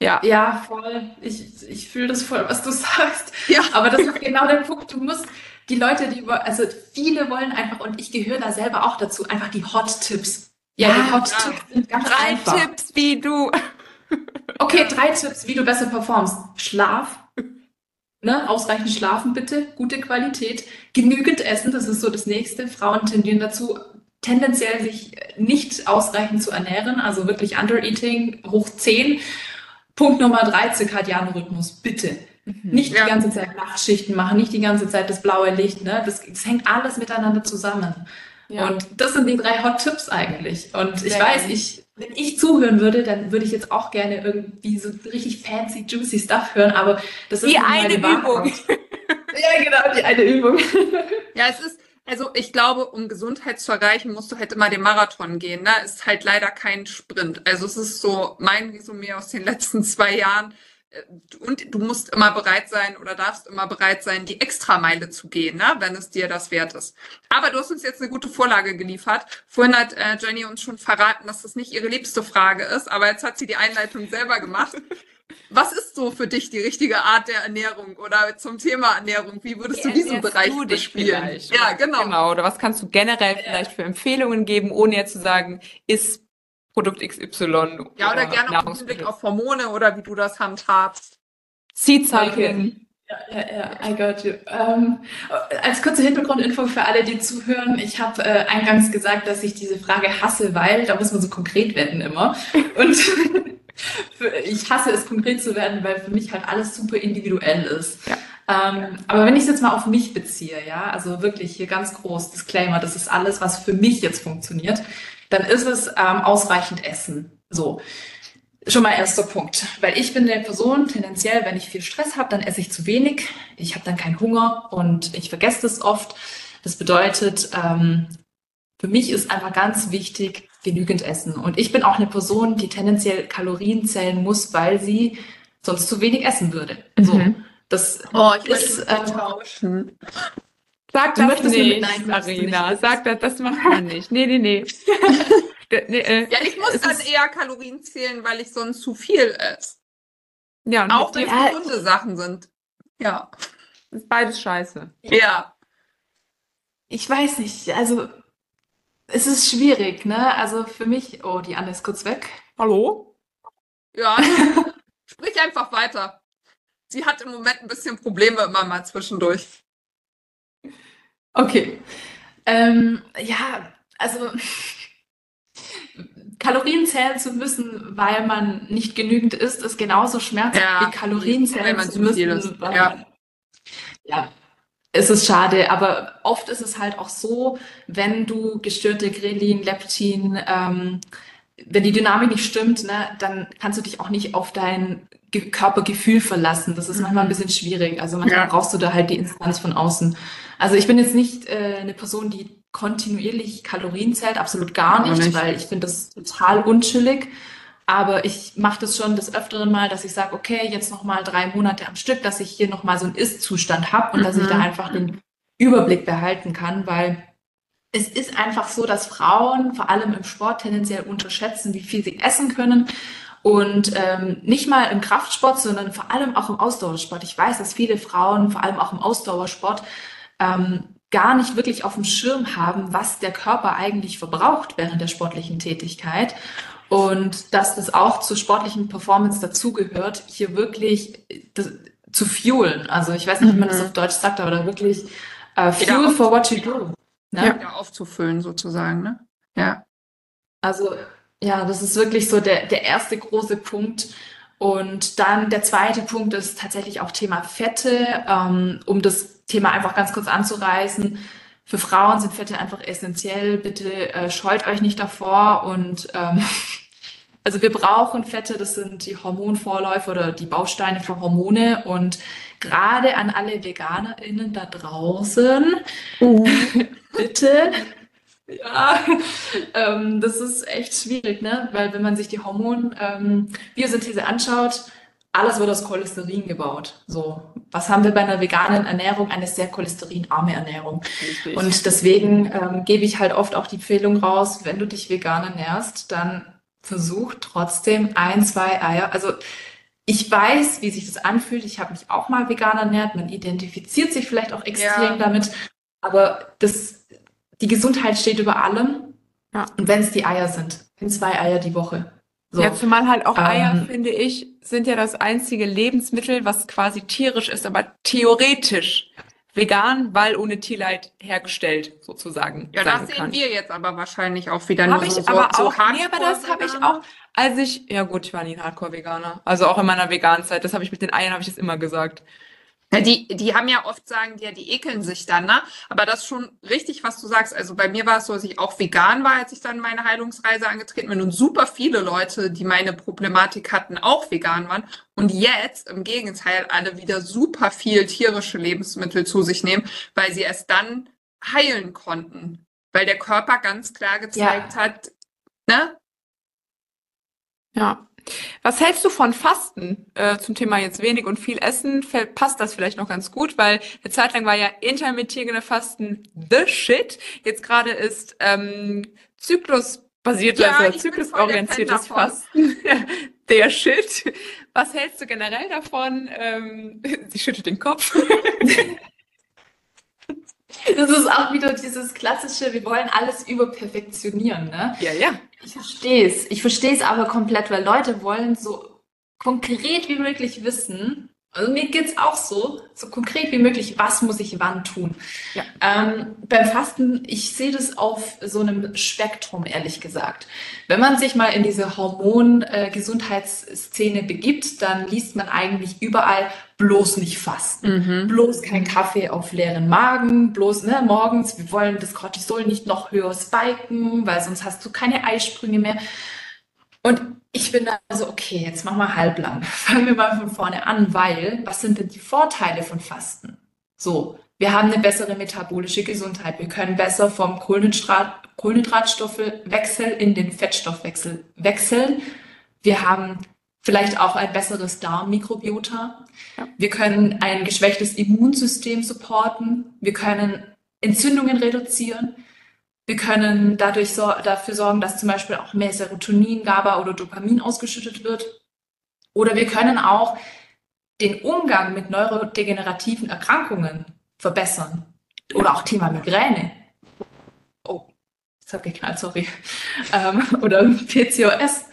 Ja. Ja, voll. Ich, ich fühle das voll, was du (laughs) sagst. Ja. Aber das ist genau der Punkt. Du musst die Leute, die, also viele wollen einfach, und ich gehöre da selber auch dazu, einfach die Hot-Tipps. Ja, die Hot-Tipps sind ganz Drei einfach. Tipps, wie du. Okay, (laughs) drei Tipps, wie du besser performst. Schlaf. Ne, ausreichend schlafen bitte, gute Qualität, genügend essen, das ist so das nächste. Frauen tendieren dazu, tendenziell sich nicht ausreichend zu ernähren, also wirklich Undereating hoch 10 Punkt Nummer drei, zirkadianer Rhythmus, bitte. Mhm. Nicht ja. die ganze Zeit Nachtschichten machen, nicht die ganze Zeit das blaue Licht. Ne? Das, das hängt alles miteinander zusammen. Ja. Und das sind die drei Hot Tipps eigentlich. Und ich weiß, ich, wenn ich zuhören würde, dann würde ich jetzt auch gerne irgendwie so richtig fancy, juicy Stuff hören, aber das ist die eine Übung. (laughs) ja, genau, die eine Übung. ja, es ist, also ich glaube, um Gesundheit zu erreichen, musst du halt immer den Marathon gehen. Ne? Ist halt leider kein Sprint. Also es ist so mein Resümee aus den letzten zwei Jahren. Und du musst immer bereit sein oder darfst immer bereit sein, die Extrameile zu gehen, ne? wenn es dir das wert ist. Aber du hast uns jetzt eine gute Vorlage geliefert. Vorhin hat äh, Jenny uns schon verraten, dass das nicht ihre liebste Frage ist, aber jetzt hat sie die Einleitung selber gemacht. Was ist so für dich die richtige Art der Ernährung oder zum Thema Ernährung? Wie würdest du diesen Bereich du bespielen? Ja, genau. Genau. Oder was kannst du generell vielleicht für Empfehlungen geben, ohne jetzt zu sagen, ist Produkt XY? Ja, oder, oder gerne auch Blick auf Hormone oder wie du das handhabst. Seed Cycling. Ja, ja, ja, I got you. Ähm, als kurze Hintergrundinfo für alle, die zuhören, ich habe äh, eingangs gesagt, dass ich diese Frage hasse, weil da muss man so konkret werden immer. Und (laughs) ich hasse es, konkret zu werden, weil für mich halt alles super individuell ist. Ja. Ähm, aber wenn ich es jetzt mal auf mich beziehe, ja, also wirklich hier ganz groß Disclaimer, das ist alles, was für mich jetzt funktioniert. Dann ist es ähm, ausreichend Essen. So. Schon mal erster Punkt, weil ich bin eine Person, tendenziell, wenn ich viel Stress habe, dann esse ich zu wenig, ich habe dann keinen Hunger und ich vergesse das oft. Das bedeutet, ähm, für mich ist einfach ganz wichtig, genügend essen. Und ich bin auch eine Person, die tendenziell Kalorien zählen muss, weil sie sonst zu wenig essen würde. Mhm. So, das oh, ich ist äh, tauschen. Sag das nicht, Nein, Marina. Nicht. Sag das, das macht man nicht. Nee, nee, nee. (laughs) nee äh, ja, ich muss dann eher Kalorien zählen, weil ich sonst zu viel esse. Ja, und auch wenn es gesunde Sachen sind. Ja. Das ist beides scheiße. Ja. Ich weiß nicht, also es ist schwierig, ne? Also für mich, oh, die Anne ist kurz weg. Hallo? Ja, (laughs) sprich einfach weiter. Sie hat im Moment ein bisschen Probleme immer mal zwischendurch. Okay. Ähm, ja, also Kalorien zählen zu müssen, weil man nicht genügend isst, ist genauso schmerzhaft ja, wie Kalorien zählen zu müssen. Weil, ja. ja, es ist schade, aber oft ist es halt auch so, wenn du gestörte Grelin, Leptin, ähm, wenn die Dynamik nicht stimmt, ne, dann kannst du dich auch nicht auf dein Körpergefühl verlassen. Das ist mhm. manchmal ein bisschen schwierig. Also manchmal ja. brauchst du da halt die Instanz von außen. Also ich bin jetzt nicht äh, eine Person, die kontinuierlich Kalorien zählt, absolut gar nicht, nicht. weil ich finde das total unschillig. Aber ich mache das schon des Öfteren mal, dass ich sage, okay, jetzt noch mal drei Monate am Stück, dass ich hier noch mal so einen Ist-Zustand habe und mhm. dass ich da mhm. einfach den Überblick behalten kann, weil es ist einfach so, dass Frauen vor allem im Sport tendenziell unterschätzen, wie viel sie essen können. Und ähm, nicht mal im Kraftsport, sondern vor allem auch im Ausdauersport. Ich weiß, dass viele Frauen, vor allem auch im Ausdauersport, ähm, gar nicht wirklich auf dem Schirm haben, was der Körper eigentlich verbraucht während der sportlichen Tätigkeit. Und dass das auch zur sportlichen Performance dazugehört, hier wirklich das, zu fuelen. Also ich weiß nicht, wie man das mhm. auf Deutsch sagt, aber da wirklich uh, fuel for what you do. Ne? Ja, aufzufüllen sozusagen, ne? Ja. Also ja, das ist wirklich so der, der erste große Punkt. Und dann der zweite Punkt ist tatsächlich auch Thema Fette, ähm, um das Thema einfach ganz kurz anzureißen. Für Frauen sind Fette einfach essentiell. Bitte äh, scheut euch nicht davor und ähm, (laughs) also wir brauchen Fette, das sind die Hormonvorläufe oder die Bausteine für Hormone und gerade an alle VeganerInnen da draußen, uh. (laughs) bitte ja, (laughs) ähm, das ist echt schwierig, ne? Weil wenn man sich die Hormon-Biosynthese ähm, anschaut, alles wird aus Cholesterin gebaut. So, was haben wir bei einer veganen Ernährung? Eine sehr cholesterinarme Ernährung. Richtig. Und deswegen ähm, gebe ich halt oft auch die Empfehlung raus, wenn du dich vegan ernährst, dann versuch trotzdem ein, zwei Eier. Also ich weiß, wie sich das anfühlt. Ich habe mich auch mal vegan ernährt. Man identifiziert sich vielleicht auch extrem ja. damit. Aber das, die Gesundheit steht über allem. Ja. Und wenn es die Eier sind, in zwei Eier die Woche. So. Ja, zumal halt auch Eier, ähm, finde ich, sind ja das einzige Lebensmittel, was quasi tierisch ist, aber theoretisch vegan, weil ohne Tierleid hergestellt sozusagen. Ja, das sehen kann. wir jetzt aber wahrscheinlich auch wieder hab nur ich so, aber so, auch, Nee, aber das habe ich auch, als ich, ja gut, ich war nie ein Hardcore-Veganer. Also auch in meiner Veganzeit, das habe ich mit den Eiern, habe ich das immer gesagt. Ja, die, die haben ja oft sagen, ja, die ekeln sich dann, ne? Aber das ist schon richtig, was du sagst. Also bei mir war es so, dass ich auch vegan war, als ich dann meine Heilungsreise angetreten bin und super viele Leute, die meine Problematik hatten, auch vegan waren. Und jetzt im Gegenteil alle wieder super viel tierische Lebensmittel zu sich nehmen, weil sie es dann heilen konnten. Weil der Körper ganz klar gezeigt ja. hat, ne? Ja, was hältst du von Fasten äh, zum Thema jetzt wenig und viel Essen? Passt das vielleicht noch ganz gut, weil eine Zeit lang war ja intermittierende Fasten the shit. Jetzt gerade ist ähm, Zyklusbasiertes, ja, also zyklusorientiertes Fasten (laughs) der Shit. Was hältst du generell davon? Ähm, (laughs) sie schüttelt den Kopf. (laughs) Das ist auch wieder dieses klassische, wir wollen alles überperfektionieren, ne? Ja, ja. Ich verstehe es. Ich verstehe es aber komplett, weil Leute wollen so konkret wie möglich wissen, Also mir geht's auch so, so konkret wie möglich, was muss ich wann tun. Ja. Ähm, beim Fasten, ich sehe das auf so einem Spektrum, ehrlich gesagt. Wenn man sich mal in diese Hormon-Gesundheitsszene äh, begibt, dann liest man eigentlich überall bloß nicht fasten. Mhm. Bloß kein Kaffee auf leeren Magen, bloß ne, morgens, wir wollen das Cortisol nicht noch höher spiken, weil sonst hast du keine Eisprünge mehr. Und ich bin da so, okay, jetzt machen wir halblang. (laughs) Fangen wir mal von vorne an, weil was sind denn die Vorteile von Fasten? So, wir haben eine bessere metabolische Gesundheit. Wir können besser vom Kohlenhydrat, Kohlenhydratstoffwechsel in den Fettstoffwechsel wechseln. Wir haben vielleicht auch ein besseres Darmmikrobiota. Ja. Wir können ein geschwächtes Immunsystem supporten. Wir können Entzündungen reduzieren. Wir können dadurch so, dafür sorgen, dass zum Beispiel auch mehr Serotonin, GABA oder Dopamin ausgeschüttet wird. Oder wir können auch den Umgang mit neurodegenerativen Erkrankungen verbessern. Oder auch Thema Migräne. Oh, habe ich geknallt, sorry. Ähm, oder PCOS.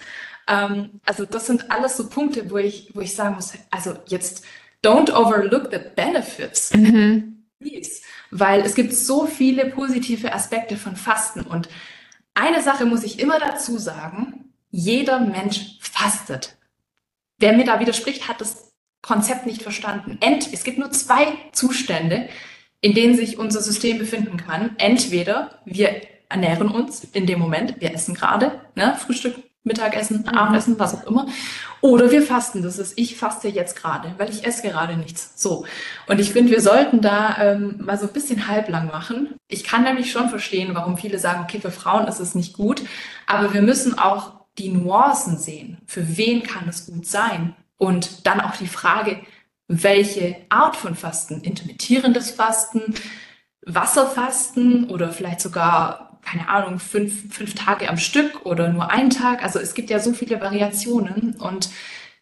Ähm, also das sind alles so Punkte, wo ich, wo ich sagen muss, also jetzt don't overlook the benefits. Mhm. Please weil es gibt so viele positive Aspekte von Fasten. Und eine Sache muss ich immer dazu sagen, jeder Mensch fastet. Wer mir da widerspricht, hat das Konzept nicht verstanden. Ent, es gibt nur zwei Zustände, in denen sich unser System befinden kann. Entweder wir ernähren uns in dem Moment, wir essen gerade, ne, Frühstück, Mittagessen, mhm. Abendessen, was auch immer. Oder wir fasten. Das ist, ich faste jetzt gerade, weil ich esse gerade nichts. So. Und ich finde, wir sollten da ähm, mal so ein bisschen halblang machen. Ich kann nämlich schon verstehen, warum viele sagen, okay, für Frauen ist es nicht gut. Aber wir müssen auch die Nuancen sehen. Für wen kann es gut sein? Und dann auch die Frage, welche Art von Fasten? Intermittierendes Fasten, Wasserfasten oder vielleicht sogar keine Ahnung, fünf, fünf Tage am Stück oder nur einen Tag. Also es gibt ja so viele Variationen und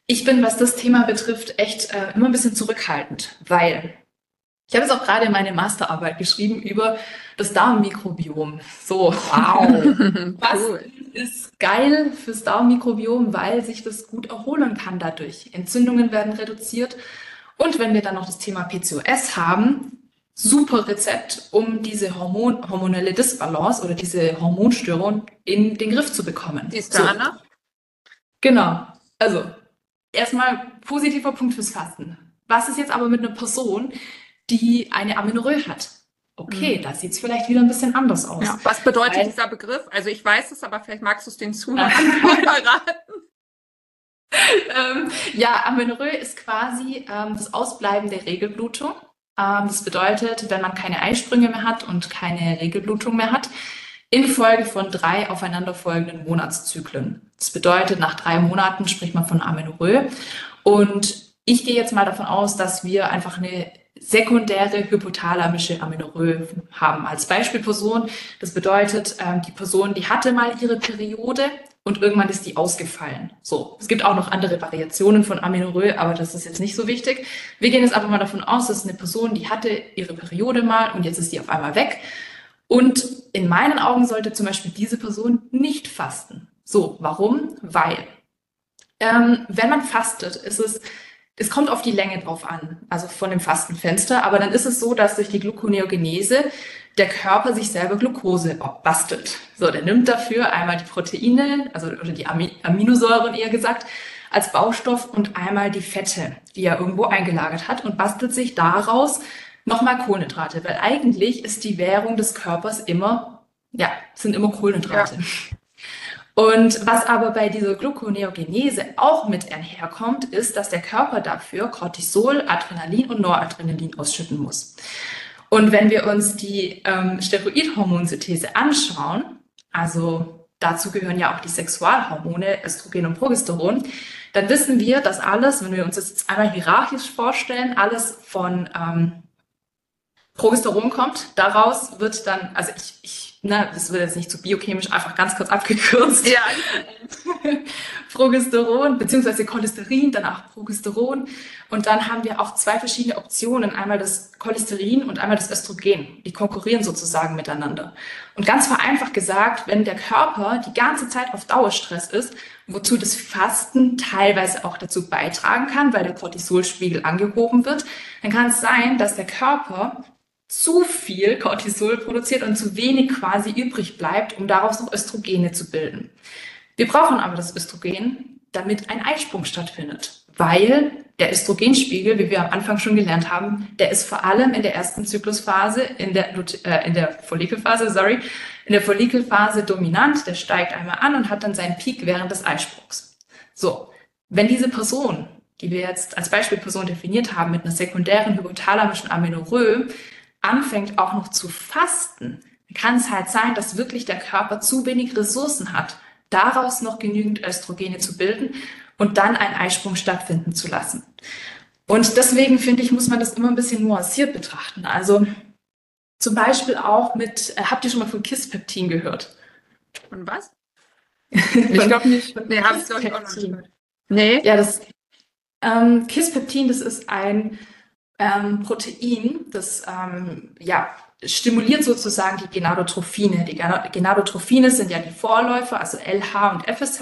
ich bin, was das Thema betrifft, echt äh, immer ein bisschen zurückhaltend, weil ich habe es auch gerade in meine Masterarbeit geschrieben über das Darmmikrobiom. So, wow. (laughs) was cool. ist geil fürs Darmmikrobiom, weil sich das gut erholen kann dadurch. Entzündungen werden reduziert. Und wenn wir dann noch das Thema PCOS haben, super Rezept, um diese Hormon, hormonelle Disbalance oder diese Hormonstörung in den Griff zu bekommen. Die ist da, so. Anna? Genau. Also, erstmal positiver Punkt fürs Fasten. Was ist jetzt aber mit einer Person, die eine Amenorrhoe hat? Okay, mhm. da sieht es vielleicht wieder ein bisschen anders aus. Ja. Was bedeutet Weil, dieser Begriff? Also ich weiß es, aber vielleicht magst du es den Zuhörern (laughs) verraten. (laughs) ähm, ja, Amenorrhoe ist quasi ähm, das Ausbleiben der Regelblutung. Ähm, das bedeutet, wenn man keine Eisprünge mehr hat und keine Regelblutung mehr hat, infolge von drei aufeinanderfolgenden Monatszyklen. Das bedeutet, nach drei Monaten spricht man von Amenorrhoe. Und ich gehe jetzt mal davon aus, dass wir einfach eine sekundäre hypothalamische Amenorrhoe haben als Beispielperson. Das bedeutet, ähm, die Person, die hatte mal ihre Periode, und irgendwann ist die ausgefallen. So, es gibt auch noch andere Variationen von Amenorrhoe, aber das ist jetzt nicht so wichtig. Wir gehen jetzt einfach mal davon aus, dass eine Person, die hatte ihre Periode mal und jetzt ist die auf einmal weg. Und in meinen Augen sollte zum Beispiel diese Person nicht fasten. So, warum? Weil ähm, wenn man fastet, ist es es kommt auf die Länge drauf an, also von dem Fastenfenster, aber dann ist es so, dass durch die Gluconeogenese der Körper sich selber Glucose bastelt. So, der nimmt dafür einmal die Proteine, also oder die Aminosäuren eher gesagt, als Baustoff und einmal die Fette, die er irgendwo eingelagert hat und bastelt sich daraus nochmal Kohlenhydrate, weil eigentlich ist die Währung des Körpers immer, ja, sind immer Kohlenhydrate. Ja. Und was aber bei dieser Gluconeogenese auch mit einherkommt, ist, dass der Körper dafür Cortisol, Adrenalin und Noradrenalin ausschütten muss. Und wenn wir uns die ähm, Steroidhormonsynthese anschauen, also dazu gehören ja auch die Sexualhormone Östrogen und Progesteron, dann wissen wir, dass alles, wenn wir uns das jetzt einmal hierarchisch vorstellen, alles von ähm, Progesteron kommt. Daraus wird dann, also ich, ich na, das wird jetzt nicht zu biochemisch, einfach ganz kurz abgekürzt. Ja. (laughs) Progesteron, beziehungsweise Cholesterin, danach Progesteron. Und dann haben wir auch zwei verschiedene Optionen. Einmal das Cholesterin und einmal das Östrogen. Die konkurrieren sozusagen miteinander. Und ganz vereinfacht gesagt, wenn der Körper die ganze Zeit auf Dauerstress ist, wozu das Fasten teilweise auch dazu beitragen kann, weil der Cortisolspiegel angehoben wird, dann kann es sein, dass der Körper zu viel Cortisol produziert und zu wenig quasi übrig bleibt, um daraus noch Östrogene zu bilden. Wir brauchen aber das Östrogen, damit ein Eisprung stattfindet, weil der Östrogenspiegel, wie wir am Anfang schon gelernt haben, der ist vor allem in der ersten Zyklusphase, in der, äh, in der Follikelphase, sorry, in der Follikelphase dominant, der steigt einmal an und hat dann seinen Peak während des Eisprungs. So, wenn diese Person, die wir jetzt als Beispielperson definiert haben, mit einer sekundären hypothalamischen Amenorrhoe anfängt auch noch zu fasten, kann es halt sein, dass wirklich der Körper zu wenig Ressourcen hat, daraus noch genügend Östrogene zu bilden und dann einen Eisprung stattfinden zu lassen. Und deswegen finde ich, muss man das immer ein bisschen nuanciert betrachten. Also zum Beispiel auch mit, äh, habt ihr schon mal von Kispeptin gehört? Von was? (laughs) ich glaube nicht. Nee, habe ich glaube ich auch noch nicht gehört. Nee. Ja, das ähm, Kispeptin, das ist ein ähm, Protein, das ähm, ja, stimuliert sozusagen die Genadotrophine. Die Genadotrophine sind ja die Vorläufer, also LH und FSH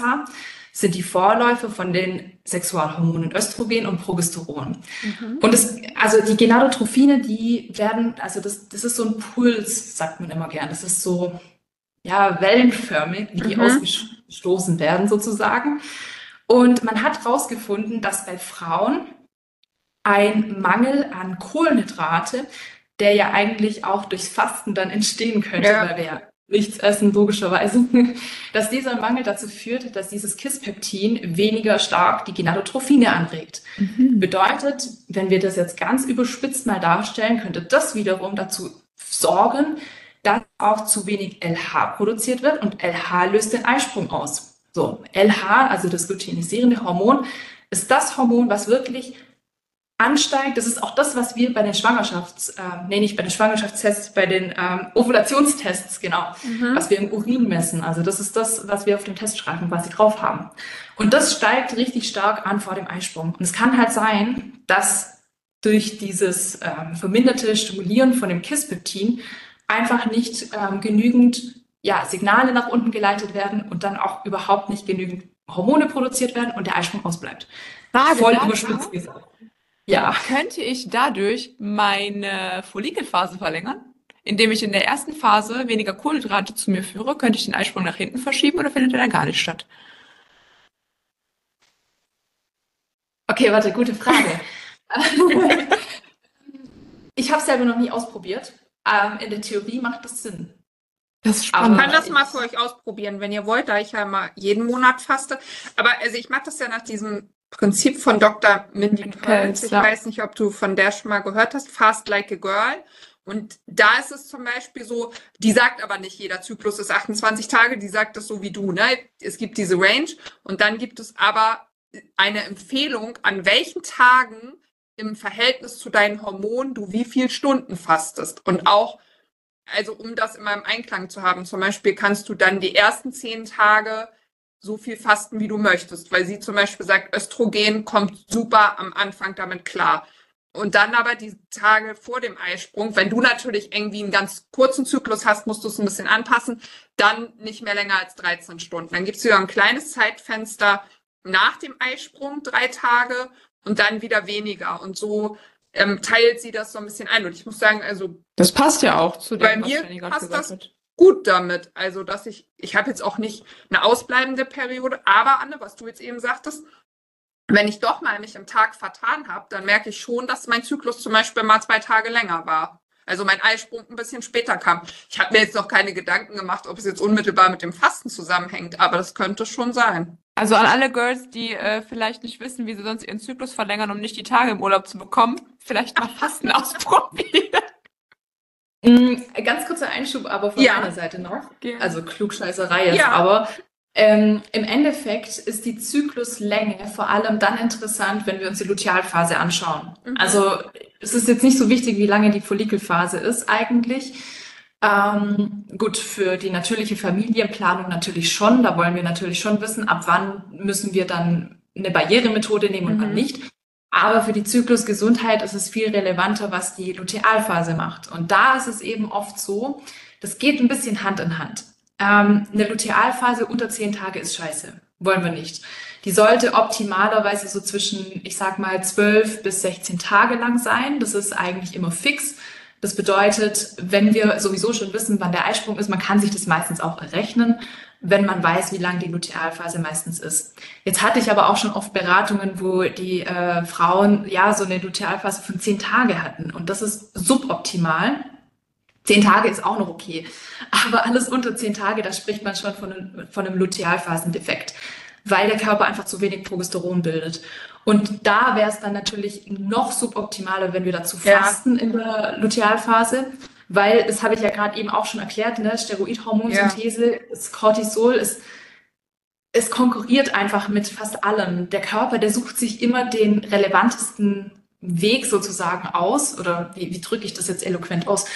sind die Vorläufer von den Sexualhormonen Östrogen und Progesteron. Mhm. Und es, also die Genadotrophine, die werden, also das, das ist so ein Puls, sagt man immer gern. Das ist so, ja, wellenförmig, wie die mhm. ausgestoßen werden sozusagen. Und man hat herausgefunden, dass bei Frauen ein Mangel an Kohlenhydrate, der ja eigentlich auch durchs Fasten dann entstehen könnte, ja. weil wir ja nichts essen, logischerweise, (laughs) dass dieser Mangel dazu führt, dass dieses Kispeptin weniger stark die Genadotrophine anregt. Mhm. Bedeutet, wenn wir das jetzt ganz überspitzt mal darstellen, könnte das wiederum dazu sorgen, dass auch zu wenig LH produziert wird und LH löst den Eisprung aus. So, LH, also das luteinisierende Hormon, ist das Hormon, was wirklich ansteigt. Das ist auch das, was wir bei den Schwangerschafts, äh, nee, nicht bei den Schwangerschaftstests, bei den ähm, Ovulationstests, genau, mhm. was wir im Urin messen. Also das ist das, was wir auf dem Teststreifen quasi drauf haben. Und das steigt richtig stark an vor dem Eisprung. Und es kann halt sein, dass durch dieses ähm, verminderte Stimulieren von dem Kispeptin einfach nicht ähm, genügend ja, Signale nach unten geleitet werden und dann auch überhaupt nicht genügend Hormone produziert werden und der Eisprung ausbleibt. Frage Voll überspitzt gesagt. Ja. Könnte ich dadurch meine Follikelphase verlängern? Indem ich in der ersten Phase weniger Kohlenhydrate zu mir führe, könnte ich den Eisprung nach hinten verschieben oder findet er dann gar nicht statt? Okay, warte, gute Frage. (laughs) ich habe es selber noch nie ausprobiert. Ähm, in der Theorie macht das Sinn. Das ist spannend. Ich kann das mal für euch ausprobieren, wenn ihr wollt, da ich ja mal jeden Monat faste. Aber also ich mache das ja nach diesem Prinzip von Dr. Mindy Pelz. Ich ja. weiß nicht, ob du von der schon mal gehört hast, Fast Like a Girl. Und da ist es zum Beispiel so, die sagt aber nicht, jeder Zyklus ist 28 Tage, die sagt das so wie du. Ne? Es gibt diese Range und dann gibt es aber eine Empfehlung, an welchen Tagen im Verhältnis zu deinen Hormonen du wie viel Stunden fastest. Und auch, also um das immer im Einklang zu haben, zum Beispiel kannst du dann die ersten zehn Tage so viel fasten, wie du möchtest, weil sie zum Beispiel sagt, Östrogen kommt super am Anfang damit klar. Und dann aber die Tage vor dem Eisprung, wenn du natürlich irgendwie einen ganz kurzen Zyklus hast, musst du es ein bisschen anpassen, dann nicht mehr länger als 13 Stunden. Dann gibt es wieder ein kleines Zeitfenster nach dem Eisprung, drei Tage und dann wieder weniger. Und so ähm, teilt sie das so ein bisschen ein. Und ich muss sagen, also. Das passt ja auch zu dem, bei mir passt das. Wird gut damit. Also, dass ich, ich habe jetzt auch nicht eine ausbleibende Periode, aber Anne, was du jetzt eben sagtest, wenn ich doch mal mich im Tag vertan habe, dann merke ich schon, dass mein Zyklus zum Beispiel mal zwei Tage länger war. Also mein Eisprung ein bisschen später kam. Ich habe mir jetzt noch keine Gedanken gemacht, ob es jetzt unmittelbar mit dem Fasten zusammenhängt, aber das könnte schon sein. Also an alle Girls, die äh, vielleicht nicht wissen, wie sie sonst ihren Zyklus verlängern, um nicht die Tage im Urlaub zu bekommen, vielleicht mal Fasten (laughs) ausprobieren. Mm, ganz kurzer Einschub aber von ja. meiner Seite noch. Also Klugscheißerei jetzt, ja. aber ähm, im Endeffekt ist die Zykluslänge vor allem dann interessant, wenn wir uns die Lutealphase anschauen. Mhm. Also es ist jetzt nicht so wichtig, wie lange die Follikelphase ist eigentlich. Ähm, gut, für die natürliche Familienplanung natürlich schon. Da wollen wir natürlich schon wissen, ab wann müssen wir dann eine Barrieremethode nehmen und mhm. wann nicht. Aber für die Zyklusgesundheit ist es viel relevanter, was die Lutealphase macht. Und da ist es eben oft so, das geht ein bisschen Hand in Hand. Ähm, eine Lutealphase unter zehn Tage ist scheiße. Wollen wir nicht. Die sollte optimalerweise so zwischen, ich sag mal, zwölf bis 16 Tage lang sein. Das ist eigentlich immer fix. Das bedeutet, wenn wir sowieso schon wissen, wann der Eisprung ist, man kann sich das meistens auch errechnen, wenn man weiß, wie lang die Lutealphase meistens ist. Jetzt hatte ich aber auch schon oft Beratungen, wo die äh, Frauen ja so eine Lutealphase von zehn Tage hatten und das ist suboptimal. Zehn Tage ist auch noch okay, aber alles unter zehn Tage, da spricht man schon von einem, von einem Lutealphasendefekt, weil der Körper einfach zu wenig Progesteron bildet. Und da wäre es dann natürlich noch suboptimaler, wenn wir dazu fasten ja. in der Lutealphase, weil das habe ich ja gerade eben auch schon erklärt, ne? Steroidhormonsynthese, ja. das Cortisol ist es konkurriert einfach mit fast allem. Der Körper, der sucht sich immer den relevantesten Weg sozusagen aus, oder wie, wie drücke ich das jetzt eloquent aus?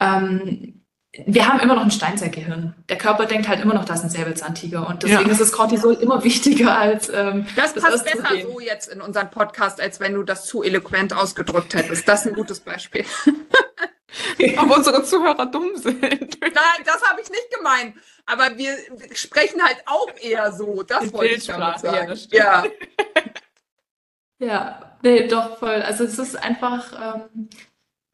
Ähm, wir haben immer noch ein Steinzeitgehirn. Der Körper denkt halt immer noch, das ist ein Säbelzahntiger. Und deswegen ja. ist das Cortisol immer wichtiger als ähm, Das passt besser so jetzt in unseren Podcast, als wenn du das zu eloquent ausgedrückt hättest. Das ist ein gutes Beispiel. (laughs) (laughs) Ob unsere Zuhörer dumm sind. Nein, das habe ich nicht gemeint. Aber wir sprechen halt auch eher so. Das wollte ich damit sagen. Ja, ja. ja, nee, doch voll. Also es ist einfach... Ähm,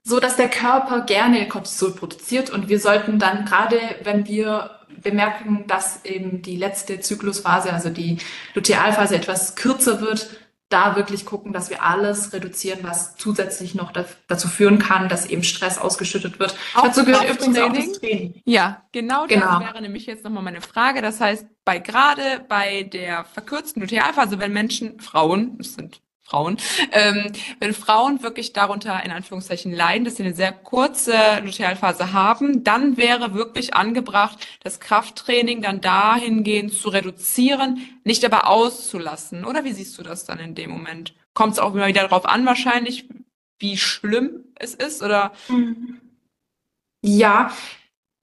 so dass der Körper gerne Cortisol produziert und wir sollten dann gerade, wenn wir bemerken, dass eben die letzte Zyklusphase, also die Lutealphase etwas kürzer wird, da wirklich gucken, dass wir alles reduzieren, was zusätzlich noch dazu führen kann, dass eben Stress ausgeschüttet wird. Auch dazu gehört übrigens auch das Training. Ja, genau, das genau. wäre nämlich jetzt nochmal meine Frage. Das heißt, bei gerade bei der verkürzten Lutealphase, wenn Menschen, Frauen, es sind Frauen, ähm, wenn Frauen wirklich darunter in Anführungszeichen leiden, dass sie eine sehr kurze Lutealphase haben, dann wäre wirklich angebracht, das Krafttraining dann dahingehend zu reduzieren, nicht aber auszulassen. Oder wie siehst du das dann in dem Moment? Kommt es auch immer wieder darauf an, wahrscheinlich, wie schlimm es ist? Oder? Mhm. Ja,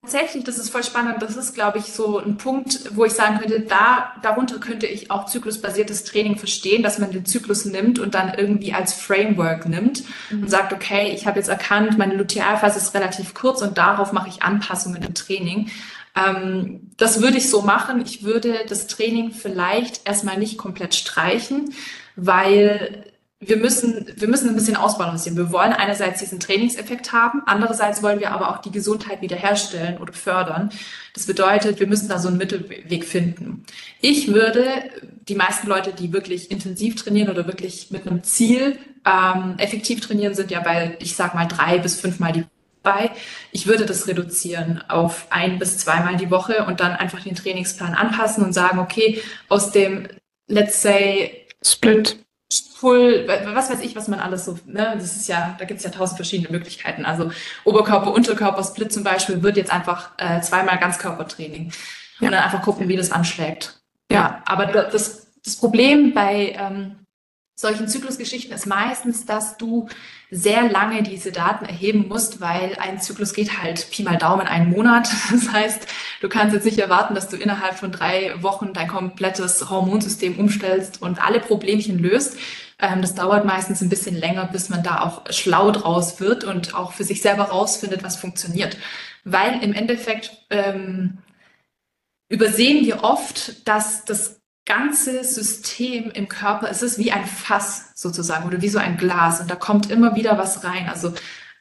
Tatsächlich, das ist voll spannend. Das ist, glaube ich, so ein Punkt, wo ich sagen könnte, da, darunter könnte ich auch zyklusbasiertes Training verstehen, dass man den Zyklus nimmt und dann irgendwie als Framework nimmt mhm. und sagt, okay, ich habe jetzt erkannt, meine Lutealphase ist relativ kurz und darauf mache ich Anpassungen im Training. Ähm, das würde ich so machen. Ich würde das Training vielleicht erstmal nicht komplett streichen, weil wir müssen, wir müssen ein bisschen ausbalancieren. Wir wollen einerseits diesen Trainingseffekt haben, andererseits wollen wir aber auch die Gesundheit wiederherstellen oder fördern. Das bedeutet, wir müssen da so einen Mittelweg finden. Ich würde die meisten Leute, die wirklich intensiv trainieren oder wirklich mit einem Ziel ähm, effektiv trainieren, sind ja bei, ich sag mal, drei bis fünfmal die bei. Ich würde das reduzieren auf ein bis zweimal die Woche und dann einfach den Trainingsplan anpassen und sagen, okay, aus dem, let's say, Split Full, was weiß ich, was man alles so, ne, das ist ja, da gibt es ja tausend verschiedene Möglichkeiten. Also Oberkörper, Unterkörper, Split zum Beispiel, wird jetzt einfach äh, zweimal Ganzkörpertraining. Ja. Und dann einfach gucken, wie das anschlägt. Ja, ja aber das, das Problem bei ähm, solchen Zyklusgeschichten ist meistens, dass du sehr lange diese Daten erheben musst, weil ein Zyklus geht halt Pi mal Daumen einen Monat. (laughs) Das heißt, du kannst jetzt nicht erwarten, dass du innerhalb von drei Wochen dein komplettes Hormonsystem umstellst und alle Problemchen löst. Ähm, das dauert meistens ein bisschen länger, bis man da auch schlau draus wird und auch für sich selber rausfindet, was funktioniert. Weil im Endeffekt ähm, übersehen wir oft, dass das ganze System im Körper, es ist wie ein Fass sozusagen oder wie so ein Glas und da kommt immer wieder was rein. Also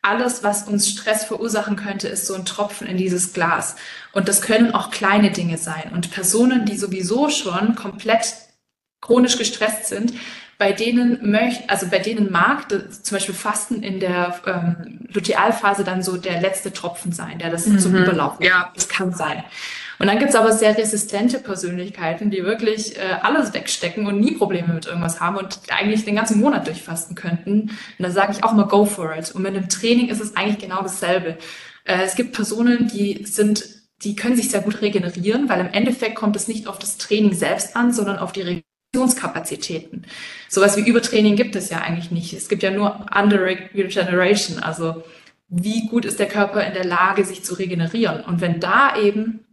alles, was uns Stress verursachen könnte, ist so ein Tropfen in dieses Glas. Und das können auch kleine Dinge sein. Und Personen, die sowieso schon komplett chronisch gestresst sind, bei denen möchte, also bei denen mag zum Beispiel Fasten in der ähm, Lutealphase dann so der letzte Tropfen sein, der das mhm. zum Überlaufen. Ja, das kann sein. Und dann gibt's aber sehr resistente Persönlichkeiten, die wirklich äh, alles wegstecken und nie Probleme mit irgendwas haben und eigentlich den ganzen Monat durchfasten könnten. Und da sage ich auch mal, go for it. Und mit einem Training ist es eigentlich genau dasselbe. Äh, es gibt Personen, die sind, die können sich sehr gut regenerieren, weil im Endeffekt kommt es nicht auf das Training selbst an, sondern auf die Regenerationskapazitäten. Sowas wie Übertraining gibt es ja eigentlich nicht. Es gibt ja nur Under Regeneration, also wie gut ist der Körper in der Lage, sich zu regenerieren. Und wenn da eben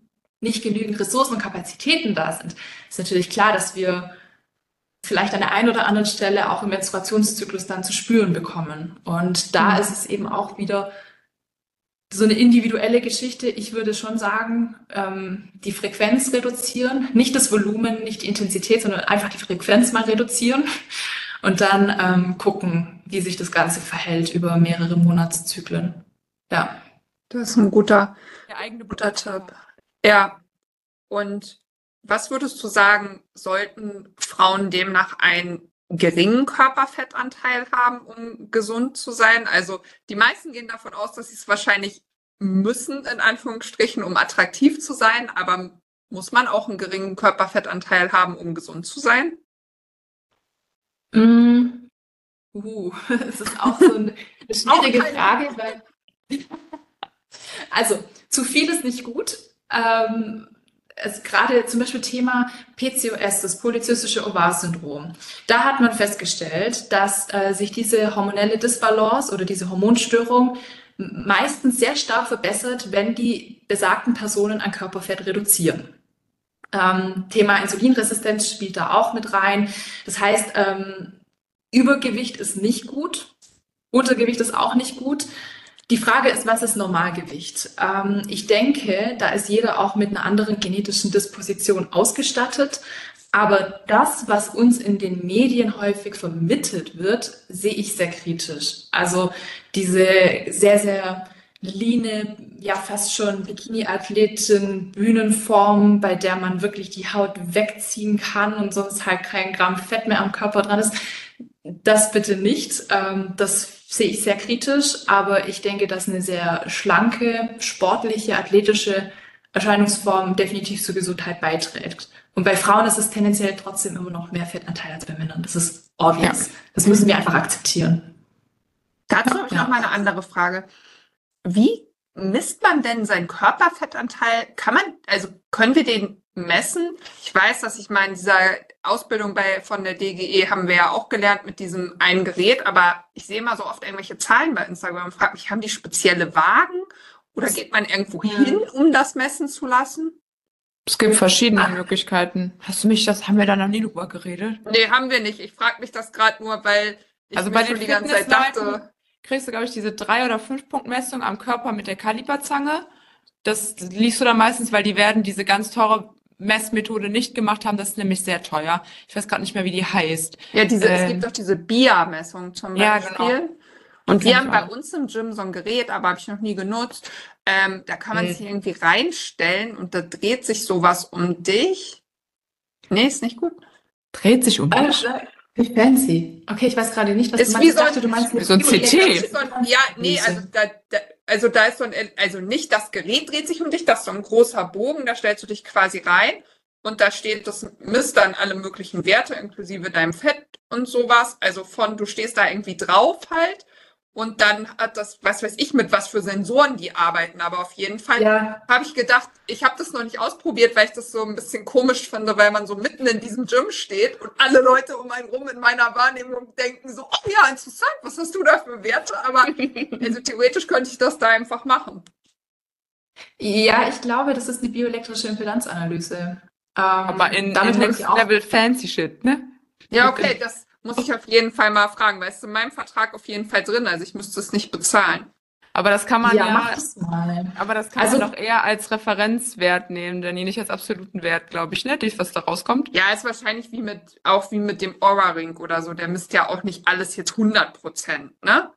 nicht genügend Ressourcen und Kapazitäten da sind, ist natürlich klar, dass wir vielleicht an der einen oder anderen Stelle auch im Menstruationszyklus dann zu spüren bekommen. Und da mhm. ist es eben auch wieder so eine individuelle Geschichte. Ich würde schon sagen, ähm, die Frequenz reduzieren, nicht das Volumen, nicht die Intensität, sondern einfach die Frequenz mal reduzieren und dann ähm, gucken, wie sich das Ganze verhält über mehrere Monatszyklen. Ja. Das ist ein guter, der eigene guter Tipp. Ja. Und was würdest du sagen, sollten Frauen demnach einen geringen Körperfettanteil haben, um gesund zu sein? Also die meisten gehen davon aus, dass sie es wahrscheinlich müssen, in Anführungsstrichen, um attraktiv zu sein, aber muss man auch einen geringen Körperfettanteil haben, um gesund zu sein? Mm. Uh, (laughs) das ist auch so (laughs) eine, eine schwierige Frage, weil (laughs) also zu viel ist nicht gut. Ähm, es gerade zum Beispiel Thema PCOS, das polyzystische Ovar-Syndrom. Da hat man festgestellt, dass äh, sich diese hormonelle Disbalance oder diese Hormonstörung meistens sehr stark verbessert, wenn die besagten Personen an Körperfett reduzieren. Ähm, Thema Insulinresistenz spielt da auch mit rein. Das heißt, ähm, Übergewicht ist nicht gut, Untergewicht ist auch nicht gut. Die Frage ist, was ist Normalgewicht? Ähm, ich denke, da ist jeder auch mit einer anderen genetischen Disposition ausgestattet. Aber das, was uns in den Medien häufig vermittelt wird, sehe ich sehr kritisch. Also diese sehr, sehr line, ja fast schon Bikini-Athletin, Bühnenform, bei der man wirklich die Haut wegziehen kann und sonst halt kein Gramm Fett mehr am Körper dran ist. Das bitte nicht. Ähm, das sehe ich sehr kritisch, aber ich denke, dass eine sehr schlanke, sportliche, athletische Erscheinungsform definitiv zur Gesundheit beiträgt. Und bei Frauen ist es tendenziell trotzdem immer noch mehr Fettanteil als bei Männern. Das ist obvious. Ja. Das müssen wir einfach akzeptieren. Dazu habe ich noch mal eine andere Frage. Wie misst man denn seinen Körperfettanteil? Kann man, also können wir den messen? Ich weiß, dass ich mal in dieser Ausbildung bei, von der DGE haben wir ja auch gelernt mit diesem einen Gerät, aber ich sehe immer so oft irgendwelche Zahlen bei Instagram und frage mich, haben die spezielle Wagen oder geht man irgendwo hin, um das messen zu lassen? Es gibt verschiedene ah. Möglichkeiten. Hast du mich das, haben wir da noch nie drüber geredet? Nee, haben wir nicht. Ich frage mich das gerade nur, weil ich also bei den die ganze Zeit dachte. Kriegst du, glaube ich, diese drei oder fünf Punkt Messung am Körper mit der Kaliberzange. Das liest du dann meistens, weil die werden diese ganz teure Messmethode nicht gemacht haben. Das ist nämlich sehr teuer. Ich weiß gerade nicht mehr, wie die heißt. Ja, diese, ähm, es gibt doch diese BIA-Messung zum Beispiel. Ja, genau. Und wir haben bei uns im Gym so ein Gerät, aber habe ich noch nie genutzt. Ähm, da kann man mhm. sich irgendwie reinstellen und da dreht sich sowas um dich. Nee, ist nicht gut. Dreht sich um dich? Wie fancy. Okay, ich weiß gerade nicht, was ist du meinst. Wie so, dachte, du meinst wie so ein CT. So ein, ja, nee, also da, da, also da ist so ein, also nicht das Gerät dreht sich um dich, das ist so ein großer Bogen, da stellst du dich quasi rein und da steht, das misst dann alle möglichen Werte, inklusive deinem Fett und sowas. Also von, du stehst da irgendwie drauf halt und dann hat das, was weiß ich, mit was für Sensoren die arbeiten. Aber auf jeden Fall ja. habe ich gedacht, ich habe das noch nicht ausprobiert, weil ich das so ein bisschen komisch finde, weil man so mitten in diesem Gym steht und alle Leute um einen rum in meiner Wahrnehmung denken so, oh ja, interessant, was hast du da für Werte? Aber (laughs) also theoretisch könnte ich das da einfach machen. Ja, ich glaube, das ist eine bioelektrische Impedanzanalyse. Ähm, Aber in, damit in Next Level Fancy Shit, ne? Ja, okay, das, muss ich auf jeden Fall mal fragen, weil es ist in meinem Vertrag auf jeden Fall drin, also ich müsste es nicht bezahlen. Aber das kann man ja, ja mal. aber das kann also, man doch eher als Referenzwert nehmen, denn nicht als absoluten Wert, glaube ich, ne, was da rauskommt. Ja, ist wahrscheinlich wie mit, auch wie mit dem Aura-Ring oder so, der misst ja auch nicht alles jetzt 100 Prozent, ne?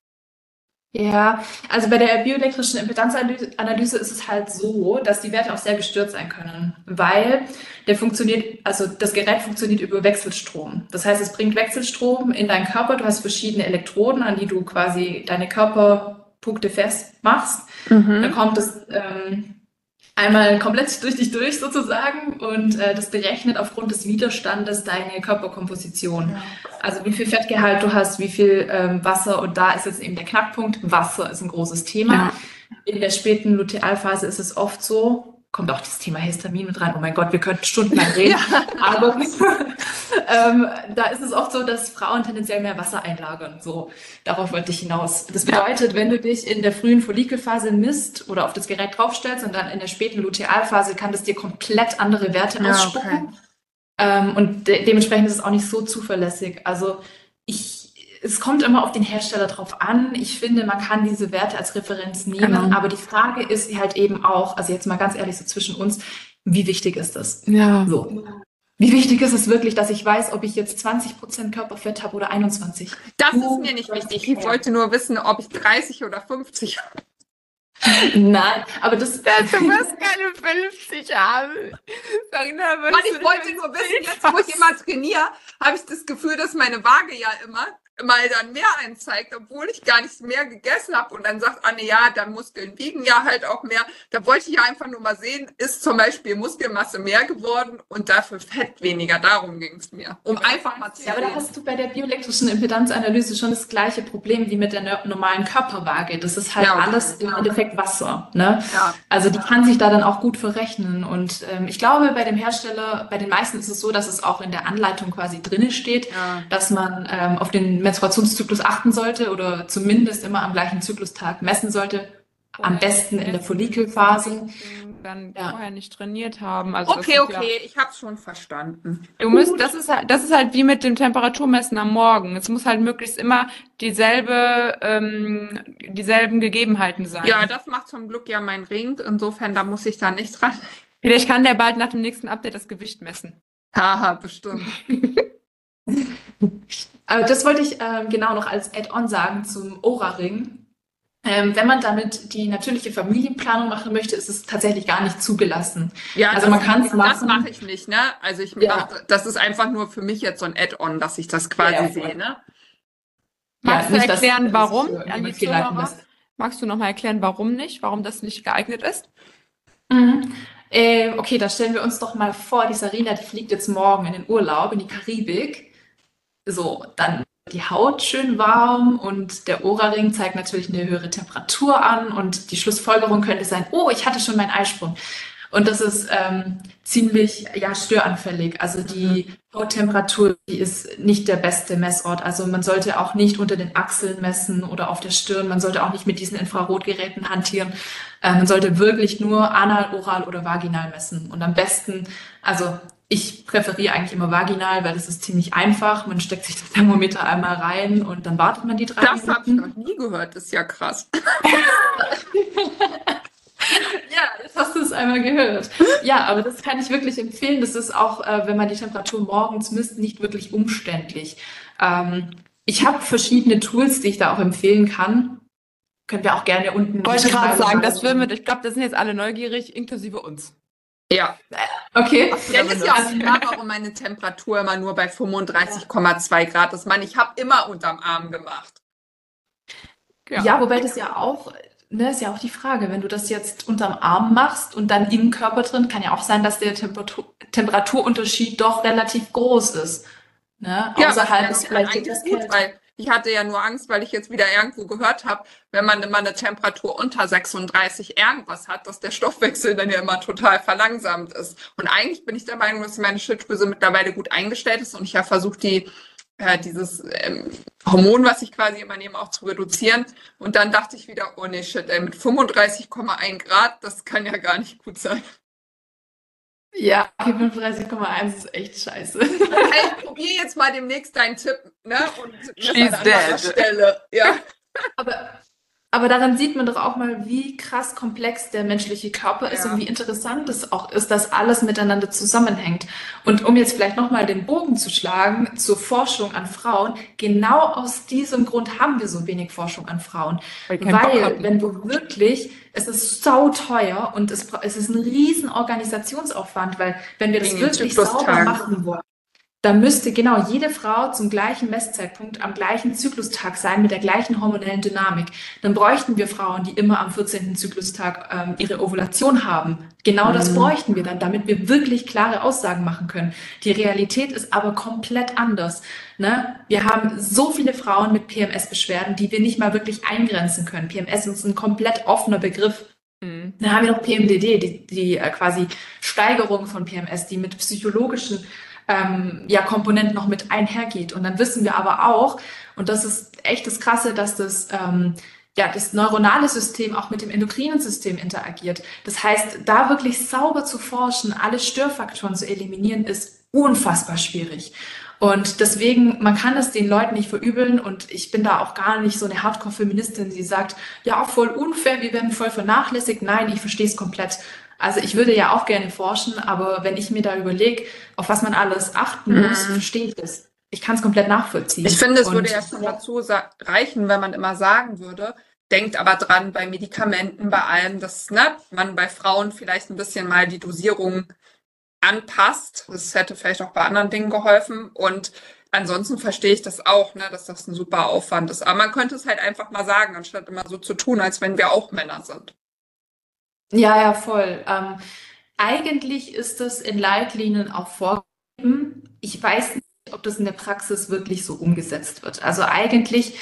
Ja, also bei der bioelektrischen Impedanzanalyse ist es halt so, dass die Werte auch sehr gestört sein können, weil der funktioniert, also das Gerät funktioniert über Wechselstrom. Das heißt, es bringt Wechselstrom in deinen Körper. Du hast verschiedene Elektroden, an die du quasi deine Körperpunkte festmachst. Mhm. Dann kommt es ähm, einmal komplett durch dich durch sozusagen und äh, das berechnet aufgrund des Widerstandes deine Körperkomposition. Ja. Also wie viel Fettgehalt du hast, wie viel ähm, Wasser und da ist jetzt eben der Knackpunkt. Wasser ist ein großes Thema. Ja. In der späten Lutealphase ist es oft so, kommt auch das Thema Histamin mit rein. Oh mein Gott, wir könnten stundenlang reden. (laughs) ja. Aber (laughs) ähm, da ist es oft so, dass Frauen tendenziell mehr Wasser einlagern. So, darauf wollte ich hinaus. Das bedeutet, wenn du dich in der frühen Follikelphase misst oder auf das Gerät draufstellst und dann in der späten Lutealphase, kann das dir komplett andere Werte ja, ausspucken. Okay. Ähm, und de dementsprechend ist es auch nicht so zuverlässig. Also ich es kommt immer auf den Hersteller drauf an. Ich finde, man kann diese Werte als Referenz nehmen, genau. aber die Frage ist halt eben auch, also jetzt mal ganz ehrlich so zwischen uns, wie wichtig ist das? Ja. So. Wie wichtig ist es wirklich, dass ich weiß, ob ich jetzt 20% Körperfett habe oder 21? Das ist mir nicht wichtig. Ich wollte nur wissen, ob ich 30 oder 50 habe. Nein, aber das. du wirst keine 50 haben. Sarina, Mann, ich wollte nur wissen, jetzt wo ich immer trainiere, habe ich das Gefühl, dass meine Waage ja immer mal dann mehr einzeigt, obwohl ich gar nicht mehr gegessen habe und dann sagt Anne, ja, dann Muskeln wiegen ja halt auch mehr. Da wollte ich ja einfach nur mal sehen, ist zum Beispiel Muskelmasse mehr geworden und dafür Fett weniger. Darum ging es mir. Um einfach mal zu Ja, aber da hast du bei der bioelektrischen Impedanzanalyse schon das gleiche Problem wie mit der normalen Körperwaage. Das ist halt ja, okay. alles im Endeffekt Wasser. Ne? Ja. Also die kann sich da dann auch gut verrechnen. Und ähm, ich glaube, bei dem Hersteller, bei den meisten ist es so, dass es auch in der Anleitung quasi drinne steht, ja. dass man ähm, auf den Menstruationszyklus achten sollte oder zumindest immer am gleichen Zyklustag messen sollte. Am besten in der Follikelphase. Dann ja. vorher nicht trainiert haben. Also okay, okay, ja, ich habe schon verstanden. Du musst, das ist halt, das ist halt wie mit dem Temperaturmessen am Morgen. Es muss halt möglichst immer dieselbe, ähm, dieselben Gegebenheiten sein. Ja, das macht zum Glück ja mein Ring. Insofern, da muss ich da nicht dran. Vielleicht kann der bald nach dem nächsten Update das Gewicht messen. Haha, bestimmt. (laughs) Aber das wollte ich äh, genau noch als Add-on sagen zum Ora-Ring. Ähm, wenn man damit die natürliche Familienplanung machen möchte, ist es tatsächlich gar nicht zugelassen. Ja, also man kann es machen. Das mache ich nicht, ne? Also ich ja. mach, das ist einfach nur für mich jetzt so ein Add-on, dass ich das quasi ja, sehe, ne? Magst ja, du erklären, das, warum? Das Magst du noch mal erklären, warum nicht? Warum das nicht geeignet ist? Mhm. Äh, okay, da stellen wir uns doch mal vor, die Sarina, die fliegt jetzt morgen in den Urlaub in die Karibik so, dann die Haut schön warm und der Ohrring zeigt natürlich eine höhere Temperatur an und die Schlussfolgerung könnte sein, oh, ich hatte schon meinen Eisprung. Und das ist ähm, ziemlich ja, störanfällig. Also die Hauttemperatur die ist nicht der beste Messort. Also man sollte auch nicht unter den Achseln messen oder auf der Stirn. Man sollte auch nicht mit diesen Infrarotgeräten hantieren. Äh, man sollte wirklich nur anal, oral oder vaginal messen. Und am besten, also ich präferiere eigentlich immer vaginal, weil das ist ziemlich einfach. Man steckt sich das Thermometer einmal rein und dann wartet man die drei das Minuten. Das habe ich noch nie gehört, das ist ja krass. (laughs) ja, jetzt hast du es einmal gehört. Ja, aber das kann ich wirklich empfehlen. Das ist auch, äh, wenn man die Temperatur morgens misst, nicht wirklich umständlich. Ähm, ich habe verschiedene Tools, die ich da auch empfehlen kann. Können wir auch gerne unten. Ich wollte gerade sagen, das würden wir, ich glaube, das sind jetzt alle neugierig, inklusive uns. Ja. Okay. Das ist ja auch klar, warum meine Temperatur immer nur bei 35,2 Grad ist. Man, ich habe immer unterm Arm gemacht. Ja. ja, wobei das ja auch, ne, ist ja auch die Frage, wenn du das jetzt unterm Arm machst und dann im Körper drin, kann ja auch sein, dass der Temperatur, Temperaturunterschied doch relativ groß ist. Ne? Ja, Außerhalb ist vielleicht das gut, weil ich hatte ja nur Angst, weil ich jetzt wieder irgendwo gehört habe, wenn man immer eine Temperatur unter 36 irgendwas hat, dass der Stoffwechsel dann ja immer total verlangsamt ist. Und eigentlich bin ich der Meinung, dass meine Schilddrüse mittlerweile gut eingestellt ist und ich habe versucht, die äh, dieses ähm, Hormon, was ich quasi immer nehme, auch zu reduzieren. Und dann dachte ich wieder, oh nee, shit, ey, mit 35,1 Grad, das kann ja gar nicht gut sein. Ja, 35,1 ist echt scheiße. Hey, probier jetzt mal demnächst deinen Tipp, ne? Und She's an dead. Stelle. Ja. Aber aber daran sieht man doch auch mal, wie krass komplex der menschliche Körper ist ja. und wie interessant es auch ist, dass alles miteinander zusammenhängt. Und um jetzt vielleicht nochmal den Bogen zu schlagen zur Forschung an Frauen, genau aus diesem Grund haben wir so wenig Forschung an Frauen. Weil, Weil wenn du wirklich, es ist sau teuer und es, es ist ein riesen Organisationsaufwand, weil wenn wir das wirklich sauber machen wollen, da müsste genau jede Frau zum gleichen Messzeitpunkt am gleichen Zyklustag sein mit der gleichen hormonellen Dynamik. Dann bräuchten wir Frauen, die immer am 14. Zyklustag ähm, ihre Ovulation haben. Genau das mhm. bräuchten wir dann, damit wir wirklich klare Aussagen machen können. Die Realität ist aber komplett anders. Ne? Wir haben so viele Frauen mit PMS-Beschwerden, die wir nicht mal wirklich eingrenzen können. PMS ist ein komplett offener Begriff. Mhm. Dann haben wir noch PMDD, die, die äh, quasi Steigerung von PMS, die mit psychologischen ähm, ja, Komponenten noch mit einhergeht. Und dann wissen wir aber auch, und das ist echt das Krasse, dass das ähm, ja, das neuronale System auch mit dem endokrinen System interagiert. Das heißt, da wirklich sauber zu forschen, alle Störfaktoren zu eliminieren, ist unfassbar schwierig. Und deswegen, man kann es den Leuten nicht verübeln und ich bin da auch gar nicht so eine Hardcore-Feministin, die sagt, ja, auch voll unfair, wir werden voll vernachlässigt. Nein, ich verstehe es komplett. Also ich würde ja auch gerne forschen, aber wenn ich mir da überlege, auf was man alles achten muss, mhm. verstehe ich das. Ich kann es komplett nachvollziehen. Ich finde, es würde ja schon dazu reichen, wenn man immer sagen würde, denkt aber dran bei Medikamenten, bei allem, dass ne, man bei Frauen vielleicht ein bisschen mal die Dosierung anpasst. Das hätte vielleicht auch bei anderen Dingen geholfen. Und ansonsten verstehe ich das auch, ne, dass das ein super Aufwand ist. Aber man könnte es halt einfach mal sagen, anstatt immer so zu tun, als wenn wir auch Männer sind. Ja, ja, voll. Ähm, eigentlich ist das in Leitlinien auch vorgegeben. Ich weiß nicht, ob das in der Praxis wirklich so umgesetzt wird. Also eigentlich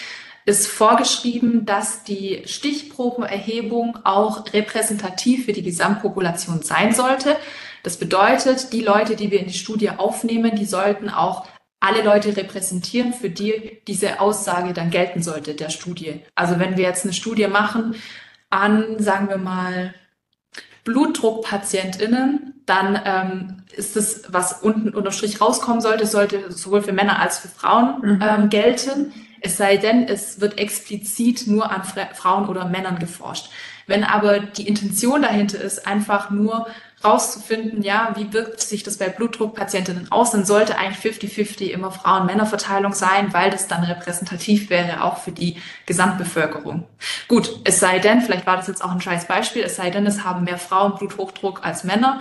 ist vorgeschrieben, dass die Stichprobenerhebung auch repräsentativ für die Gesamtpopulation sein sollte. Das bedeutet, die Leute, die wir in die Studie aufnehmen, die sollten auch alle Leute repräsentieren, für die diese Aussage dann gelten sollte, der Studie. Also wenn wir jetzt eine Studie machen an, sagen wir mal, BlutdruckpatientInnen, dann ähm, ist es, was unten unter Strich rauskommen sollte, sollte sowohl für Männer als für Frauen mhm. ähm, gelten. Es sei denn, es wird explizit nur an Frauen oder Männern geforscht. Wenn aber die Intention dahinter ist, einfach nur rauszufinden, ja, wie wirkt sich das bei Blutdruckpatientinnen aus, dann sollte eigentlich 50-50 immer Frauen-Männer-Verteilung sein, weil das dann repräsentativ wäre, auch für die Gesamtbevölkerung. Gut, es sei denn, vielleicht war das jetzt auch ein scheiß Beispiel, es sei denn, es haben mehr Frauen Bluthochdruck als Männer,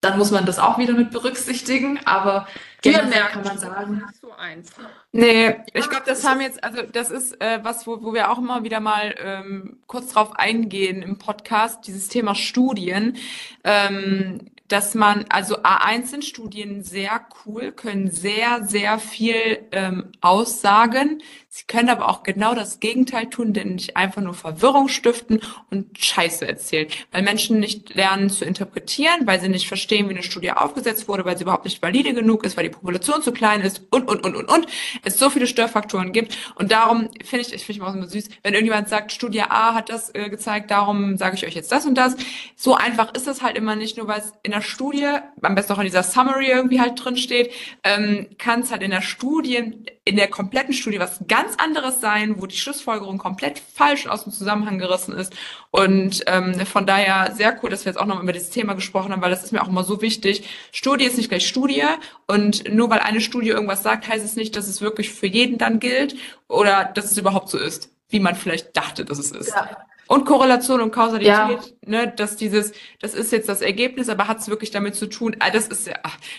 dann muss man das auch wieder mit berücksichtigen, aber generell kann man sagen. So einfach. Nee, ich glaube, das haben jetzt, also das ist äh, was, wo, wo wir auch immer wieder mal ähm, kurz drauf eingehen im Podcast, dieses Thema Studien. Ähm, dass man, also A1 sind Studien sehr cool, können sehr, sehr viel ähm, aussagen. Sie können aber auch genau das Gegenteil tun, denn nicht einfach nur Verwirrung stiften und Scheiße erzählen. Weil Menschen nicht lernen zu interpretieren, weil sie nicht verstehen, wie eine Studie aufgesetzt wurde, weil sie überhaupt nicht valide genug ist, weil die Population zu klein ist und, und, und, und, und. Es so viele Störfaktoren gibt. Und darum finde ich, ich finde immer süß, wenn irgendjemand sagt, Studie A hat das äh, gezeigt, darum sage ich euch jetzt das und das. So einfach ist es halt immer nicht, nur weil es in der Studie, am besten auch in dieser Summary irgendwie halt drin steht, ähm, kann es halt in der Studie, in der kompletten Studie was ganz anderes sein, wo die Schlussfolgerung komplett falsch aus dem Zusammenhang gerissen ist. Und ähm, von daher sehr cool, dass wir jetzt auch noch über dieses Thema gesprochen haben, weil das ist mir auch immer so wichtig. Studie ist nicht gleich Studie und nur weil eine Studie irgendwas sagt, heißt es nicht, dass es wirklich für jeden dann gilt oder dass es überhaupt so ist, wie man vielleicht dachte, dass es ist. Ja. Und Korrelation und Kausalität, ja. ne, dass dieses, das ist jetzt das Ergebnis, aber hat es wirklich damit zu tun, ah, das ist ja,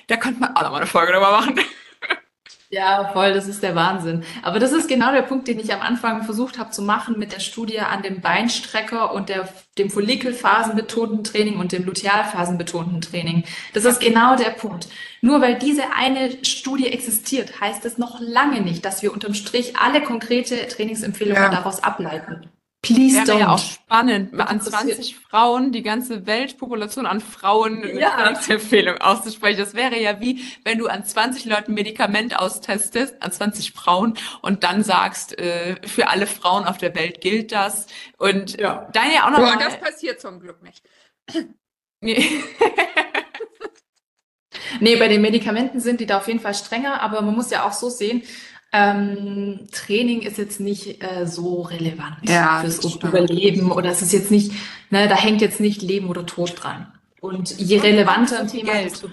da könnte man auch noch mal eine Folge drüber machen. Ja, voll, das ist der Wahnsinn. Aber das ist genau der Punkt, den ich am Anfang versucht habe zu machen mit der Studie an dem Beinstrecker und der, dem Follikelphasenbetonten Training und dem Lutealphasenbetonten Training. Das ist genau der Punkt. Nur weil diese eine Studie existiert, heißt es noch lange nicht, dass wir unterm Strich alle konkrete Trainingsempfehlungen ja. daraus ableiten. Please Wäre don't. ja auch spannend, an 20 Frauen die ganze Weltpopulation an Frauen ja. Empfehlung auszusprechen. Das wäre ja wie, wenn du an 20 Leuten Medikament austestest, an 20 Frauen und dann sagst, äh, für alle Frauen auf der Welt gilt das. Und ja. dann ja auch noch. Boah, mal, das passiert zum Glück nicht. Nee. (laughs) nee, bei den Medikamenten sind die da auf jeden Fall strenger, aber man muss ja auch so sehen, ähm, Training ist jetzt nicht äh, so relevant ja, fürs Überleben oder es ist jetzt nicht, ne, da hängt jetzt nicht Leben oder Tod dran. Und je relevanter ein Thema, desto,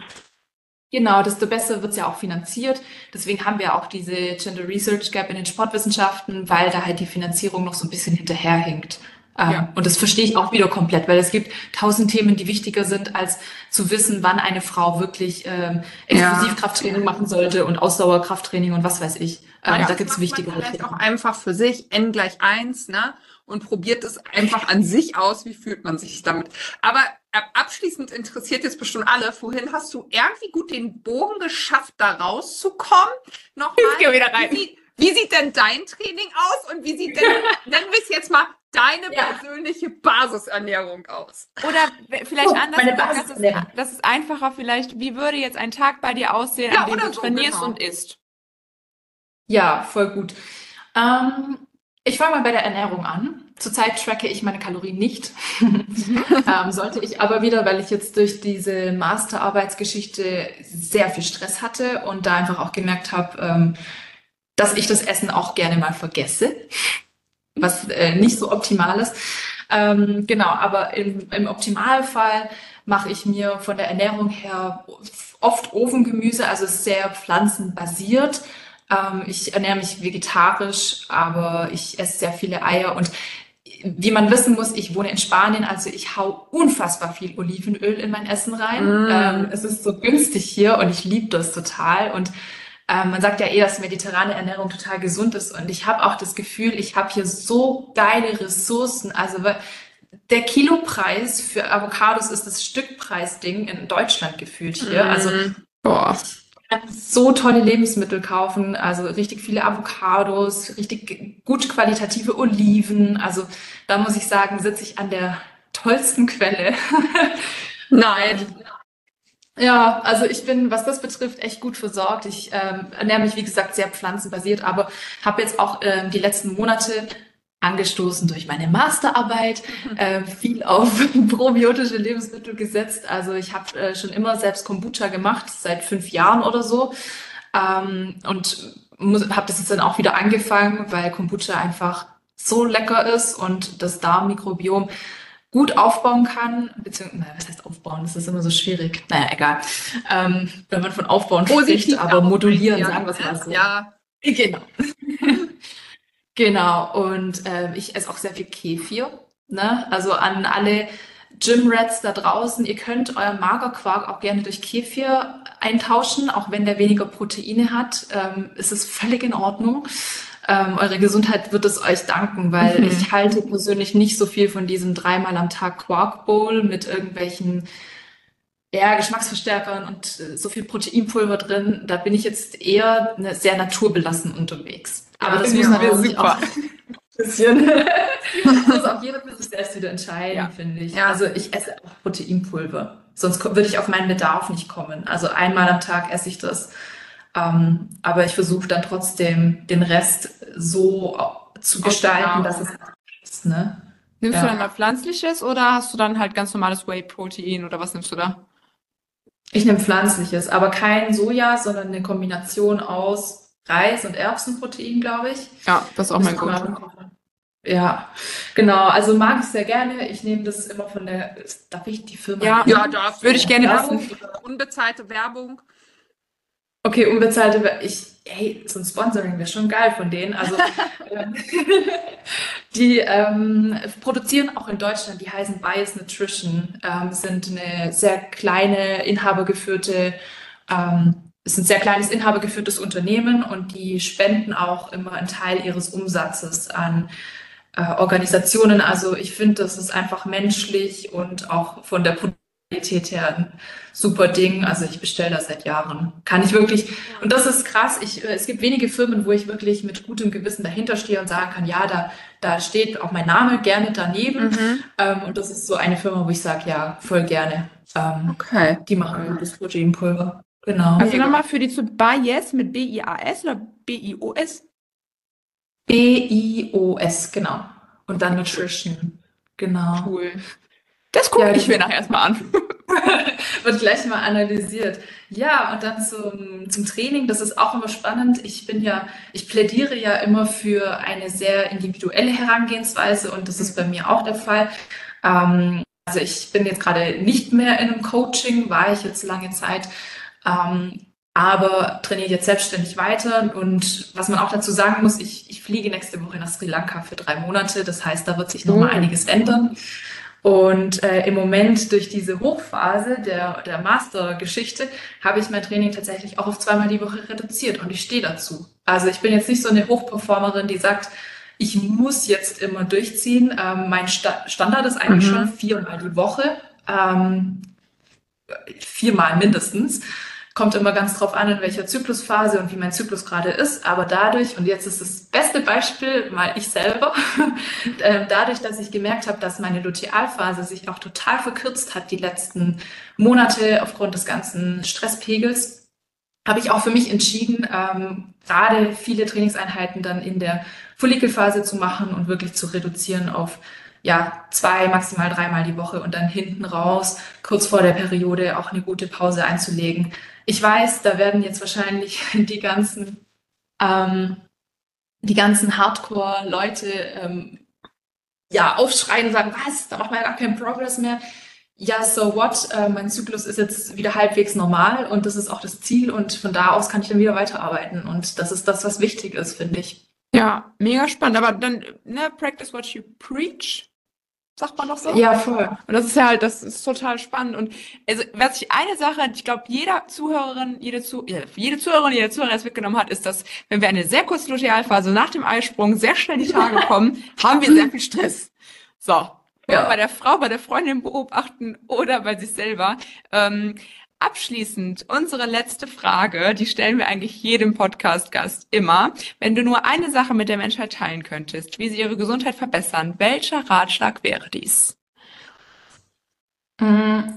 genau, desto besser wird's ja auch finanziert. Deswegen haben wir auch diese Gender Research Gap in den Sportwissenschaften, weil da halt die Finanzierung noch so ein bisschen hinterherhinkt. Ähm, ja. Und das verstehe ich auch wieder komplett, weil es gibt tausend Themen, die wichtiger sind, als zu wissen, wann eine Frau wirklich ähm, Explosivkrafttraining ja. machen sollte und Ausdauerkrafttraining und was weiß ich. Ähm, ja, da gibt es wichtigere Themen. auch einfach für sich n gleich eins, ne? Und probiert es einfach an sich aus. Wie fühlt man sich damit? Aber äh, abschließend interessiert jetzt bestimmt alle, vorhin hast du irgendwie gut den Bogen geschafft, da rauszukommen. Nochmal. Ich geh wieder rein. Wie, wie sieht denn dein Training aus und wie sieht denn, (laughs) nennen wir es jetzt mal, deine ja. persönliche Basisernährung aus? Oder vielleicht oh, anders gesagt, das ist, das ist einfacher vielleicht, wie würde jetzt ein Tag bei dir aussehen, ja, an dem du so, trainierst genau. und isst? Ja, voll gut. Ähm, ich fange mal bei der Ernährung an. Zurzeit tracke ich meine Kalorien nicht. (laughs) ähm, sollte ich aber wieder, weil ich jetzt durch diese Masterarbeitsgeschichte sehr viel Stress hatte und da einfach auch gemerkt habe, ähm, dass ich das Essen auch gerne mal vergesse, was äh, nicht so optimal ist. Ähm, genau, aber im, im Optimalfall mache ich mir von der Ernährung her oft Ofengemüse, also sehr pflanzenbasiert. Ähm, ich ernähre mich vegetarisch, aber ich esse sehr viele Eier und wie man wissen muss, ich wohne in Spanien, also ich hau unfassbar viel Olivenöl in mein Essen rein. Mm. Ähm, es ist so günstig hier und ich liebe das total. Und ähm, man sagt ja eh, dass mediterrane Ernährung total gesund ist. Und ich habe auch das Gefühl, ich habe hier so geile Ressourcen. Also der Kilopreis für Avocados ist das Stückpreisding in Deutschland gefühlt hier. Mm. Also boah so tolle Lebensmittel kaufen, also richtig viele Avocados, richtig gut qualitative Oliven. Also da muss ich sagen, sitze ich an der tollsten Quelle. Nein. (laughs) Ja, also ich bin, was das betrifft, echt gut versorgt. Ich ähm, ernähre mich, wie gesagt, sehr pflanzenbasiert, aber habe jetzt auch ähm, die letzten Monate angestoßen durch meine Masterarbeit, äh, viel auf (laughs) probiotische Lebensmittel gesetzt. Also ich habe äh, schon immer selbst Kombucha gemacht, seit fünf Jahren oder so. Ähm, und habe das jetzt dann auch wieder angefangen, weil Kombucha einfach so lecker ist und das Darmmikrobiom gut aufbauen kann, beziehungsweise, naja, was heißt aufbauen? Das ist immer so schwierig. Naja, egal. Ähm, wenn man von aufbauen Positiv spricht, aber modulieren, sagen wir es mal so. Ja, genau. (laughs) Genau, und äh, ich esse auch sehr viel Kefir. Ne? Also an alle Gym-Rats da draußen, ihr könnt euren Magerquark auch gerne durch Kefir eintauschen, auch wenn der weniger Proteine hat. Ähm, ist es völlig in Ordnung. Ähm, eure Gesundheit wird es euch danken, weil mhm. ich halte persönlich nicht so viel von diesem dreimal am Tag Quark Bowl mit irgendwelchen ja, Geschmacksverstärkern und äh, so viel Proteinpulver drin. Da bin ich jetzt eher ne, sehr naturbelassen unterwegs. Aber das muss natürlich super. auch (laughs) ein bisschen. (laughs) das muss auch jeder für sich selbst wieder entscheiden, ja. finde ich. Ja. Also ich esse auch Proteinpulver. Sonst würde ich auf meinen Bedarf nicht kommen. Also einmal am Tag esse ich das. Ähm, aber ich versuche dann trotzdem den Rest so zu gestalten, dass es ist. Ne? Nimmst ja. du dann mal pflanzliches oder hast du dann halt ganz normales Whey-Protein oder was nimmst du da? Ich nehme pflanzliches, aber kein Soja, sondern eine Kombination aus Reis- und Erbsenprotein, glaube ich. Ja, das ist auch mein Gut. Ja, genau. Also mag ich sehr gerne. Ich nehme das immer von der. Darf ich die Firma? Ja, ja darf. Würde ich gerne wissen. Unbezahlte Werbung. Okay, unbezahlte Werbung. Ich, hey, so ein Sponsoring wäre schon geil von denen. Also (laughs) ähm, (laughs) die ähm, produzieren auch in Deutschland. Die heißen Bias Nutrition. Ähm, sind eine sehr kleine inhabergeführte ähm, ist ein sehr kleines inhabergeführtes Unternehmen und die spenden auch immer einen Teil ihres Umsatzes an äh, Organisationen. Also ich finde, das ist einfach menschlich und auch von der Qualität her ein super Ding. Also ich bestelle das seit Jahren. Kann ich wirklich, und das ist krass. Ich, äh, es gibt wenige Firmen, wo ich wirklich mit gutem Gewissen dahinter stehe und sagen kann, ja, da, da steht auch mein Name gerne daneben. Mhm. Ähm, und das ist so eine Firma, wo ich sage, ja, voll gerne. Ähm, okay. Die machen gutes Proteinpulver. Genau. Also nochmal für die zu Bias mit B-I-A-S oder B-I-O-S? B-I-O-S, genau. Und dann Nutrition. Genau. Cool. Das gucke ja, ich mir nachher erstmal an. (laughs) Wird gleich mal analysiert. Ja, und dann zum, zum Training, das ist auch immer spannend. Ich bin ja, ich plädiere ja immer für eine sehr individuelle Herangehensweise und das ist bei mir auch der Fall. Ähm, also ich bin jetzt gerade nicht mehr in einem Coaching, war ich jetzt lange Zeit ähm, aber trainiere jetzt selbstständig weiter. Und was man auch dazu sagen muss, ich, ich fliege nächste Woche nach Sri Lanka für drei Monate. Das heißt, da wird sich noch mal oh. einiges ändern. Und äh, im Moment durch diese Hochphase der, der Master-Geschichte habe ich mein Training tatsächlich auch auf zweimal die Woche reduziert und ich stehe dazu. Also ich bin jetzt nicht so eine Hochperformerin, die sagt, ich muss jetzt immer durchziehen. Ähm, mein Sta Standard ist eigentlich mhm. schon viermal die Woche, ähm, viermal mindestens. Kommt immer ganz drauf an, in welcher Zyklusphase und wie mein Zyklus gerade ist. Aber dadurch, und jetzt ist das beste Beispiel, mal ich selber, (laughs) ähm, dadurch, dass ich gemerkt habe, dass meine Lutealphase sich auch total verkürzt hat die letzten Monate aufgrund des ganzen Stresspegels, habe ich auch für mich entschieden, ähm, gerade viele Trainingseinheiten dann in der Follikelphase zu machen und wirklich zu reduzieren auf ja, zwei, maximal dreimal die Woche und dann hinten raus, kurz vor der Periode, auch eine gute Pause einzulegen. Ich weiß, da werden jetzt wahrscheinlich (laughs) die ganzen, ähm, die ganzen Hardcore-Leute ähm, ja, aufschreien und sagen, was, da macht man ja gar keinen Progress mehr. Ja, so what? Äh, mein Zyklus ist jetzt wieder halbwegs normal und das ist auch das Ziel und von da aus kann ich dann wieder weiterarbeiten und das ist das, was wichtig ist, finde ich. Ja, mega spannend. Aber dann, ne, practice what you preach. Sagt man doch so? Ja, voll. Und das ist ja halt, das ist total spannend. Und also, was ich eine Sache, ich glaube, jeder Zuhörerin, jede, Zu jede Zuhörerin, jeder Zuhörer es mitgenommen hat, ist, dass wenn wir eine sehr kurze Lutealphase nach dem Eisprung sehr schnell die Tage (laughs) kommen, haben wir sehr viel Stress. So. Ja. Bei der Frau, bei der Freundin beobachten oder bei sich selber. Ähm, Abschließend unsere letzte Frage, die stellen wir eigentlich jedem Podcast-Gast immer. Wenn du nur eine Sache mit der Menschheit teilen könntest, wie sie ihre Gesundheit verbessern, welcher Ratschlag wäre dies? Mm.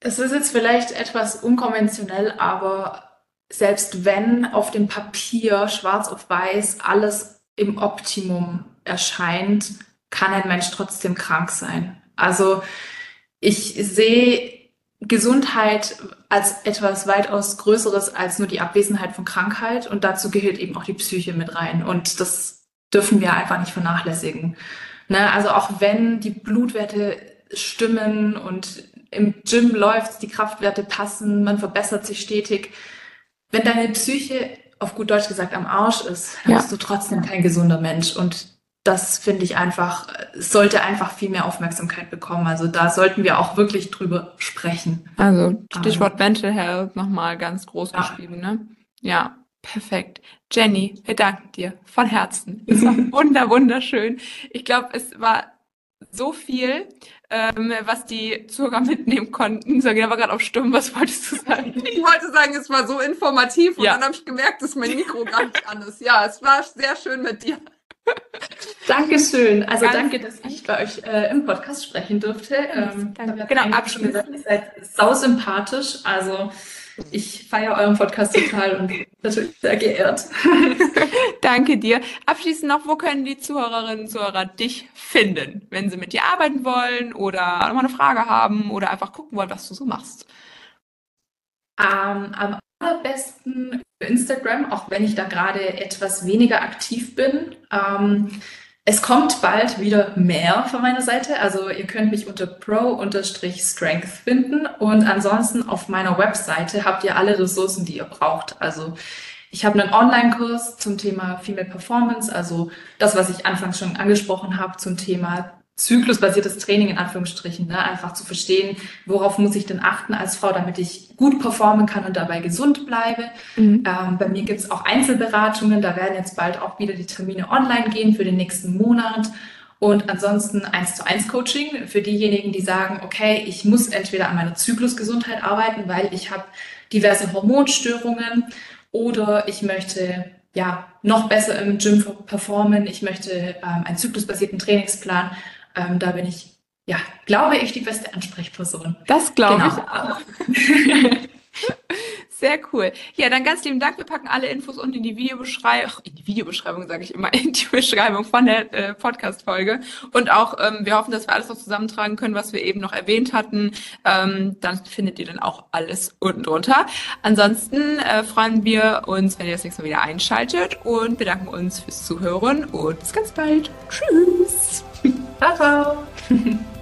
Es ist jetzt vielleicht etwas unkonventionell, aber selbst wenn auf dem Papier schwarz auf weiß alles im Optimum erscheint, kann ein Mensch trotzdem krank sein. Also ich sehe Gesundheit als etwas weitaus Größeres als nur die Abwesenheit von Krankheit und dazu gehört eben auch die Psyche mit rein und das dürfen wir einfach nicht vernachlässigen. Ne? Also auch wenn die Blutwerte stimmen und im Gym läuft, die Kraftwerte passen, man verbessert sich stetig, wenn deine Psyche auf gut Deutsch gesagt am Arsch ist, dann ja. bist du trotzdem kein gesunder Mensch und das finde ich einfach, sollte einfach viel mehr Aufmerksamkeit bekommen. Also da sollten wir auch wirklich drüber sprechen. Also Stichwort um, Mental Health nochmal ganz groß ja. geschrieben, ne? Ja, perfekt. Jenny, wir danken dir von Herzen. Es (laughs) war wunder, wunderschön. Ich glaube, es war so viel, ähm, was die Zuhörer mitnehmen konnten. Sagina war gerade auf Stumm. Was wolltest du sagen? (laughs) Ich wollte sagen, es war so informativ und ja. dann habe ich gemerkt, dass mein Mikro gar nicht an ist. Ja, es war sehr schön mit dir. Dankeschön. Also Ganz danke, dass ich bei euch äh, im Podcast sprechen durfte. Ähm, genau, abschließend. Gesagt, ihr seid sau sympathisch. Also ich feiere euren Podcast total und natürlich sehr geehrt. (laughs) danke dir. Abschließend noch, wo können die Zuhörerinnen und Zuhörer dich finden, wenn sie mit dir arbeiten wollen oder nochmal eine Frage haben oder einfach gucken wollen, was du so machst? Ähm, am allerbesten Instagram, auch wenn ich da gerade etwas weniger aktiv bin. Ähm, es kommt bald wieder mehr von meiner Seite. Also ihr könnt mich unter pro-strength finden. Und ansonsten auf meiner Webseite habt ihr alle Ressourcen, die ihr braucht. Also ich habe einen Online-Kurs zum Thema Female Performance, also das, was ich anfangs schon angesprochen habe zum Thema zyklusbasiertes Training in Anführungsstrichen, ne? einfach zu verstehen, worauf muss ich denn achten als Frau, damit ich gut performen kann und dabei gesund bleibe. Mhm. Ähm, bei mir gibt's auch Einzelberatungen, da werden jetzt bald auch wieder die Termine online gehen für den nächsten Monat. Und ansonsten eins zu eins Coaching für diejenigen, die sagen, okay, ich muss entweder an meiner Zyklusgesundheit arbeiten, weil ich habe diverse Hormonstörungen oder ich möchte ja noch besser im Gym performen, ich möchte ähm, einen zyklusbasierten Trainingsplan ähm, da bin ich, ja, glaube ich, die beste Ansprechperson. Das glaube genau. ich auch. (laughs) Sehr cool. Ja, dann ganz lieben Dank. Wir packen alle Infos unten in die Videobeschreibung, in die Videobeschreibung sage ich immer, (laughs) in die Beschreibung von der äh, Podcast-Folge. Und auch, ähm, wir hoffen, dass wir alles noch zusammentragen können, was wir eben noch erwähnt hatten. Ähm, dann findet ihr dann auch alles unten drunter. Ansonsten äh, freuen wir uns, wenn ihr das nächste Mal wieder einschaltet und bedanken uns fürs Zuhören und bis ganz bald. Tschüss. Ciao, ciao. (laughs)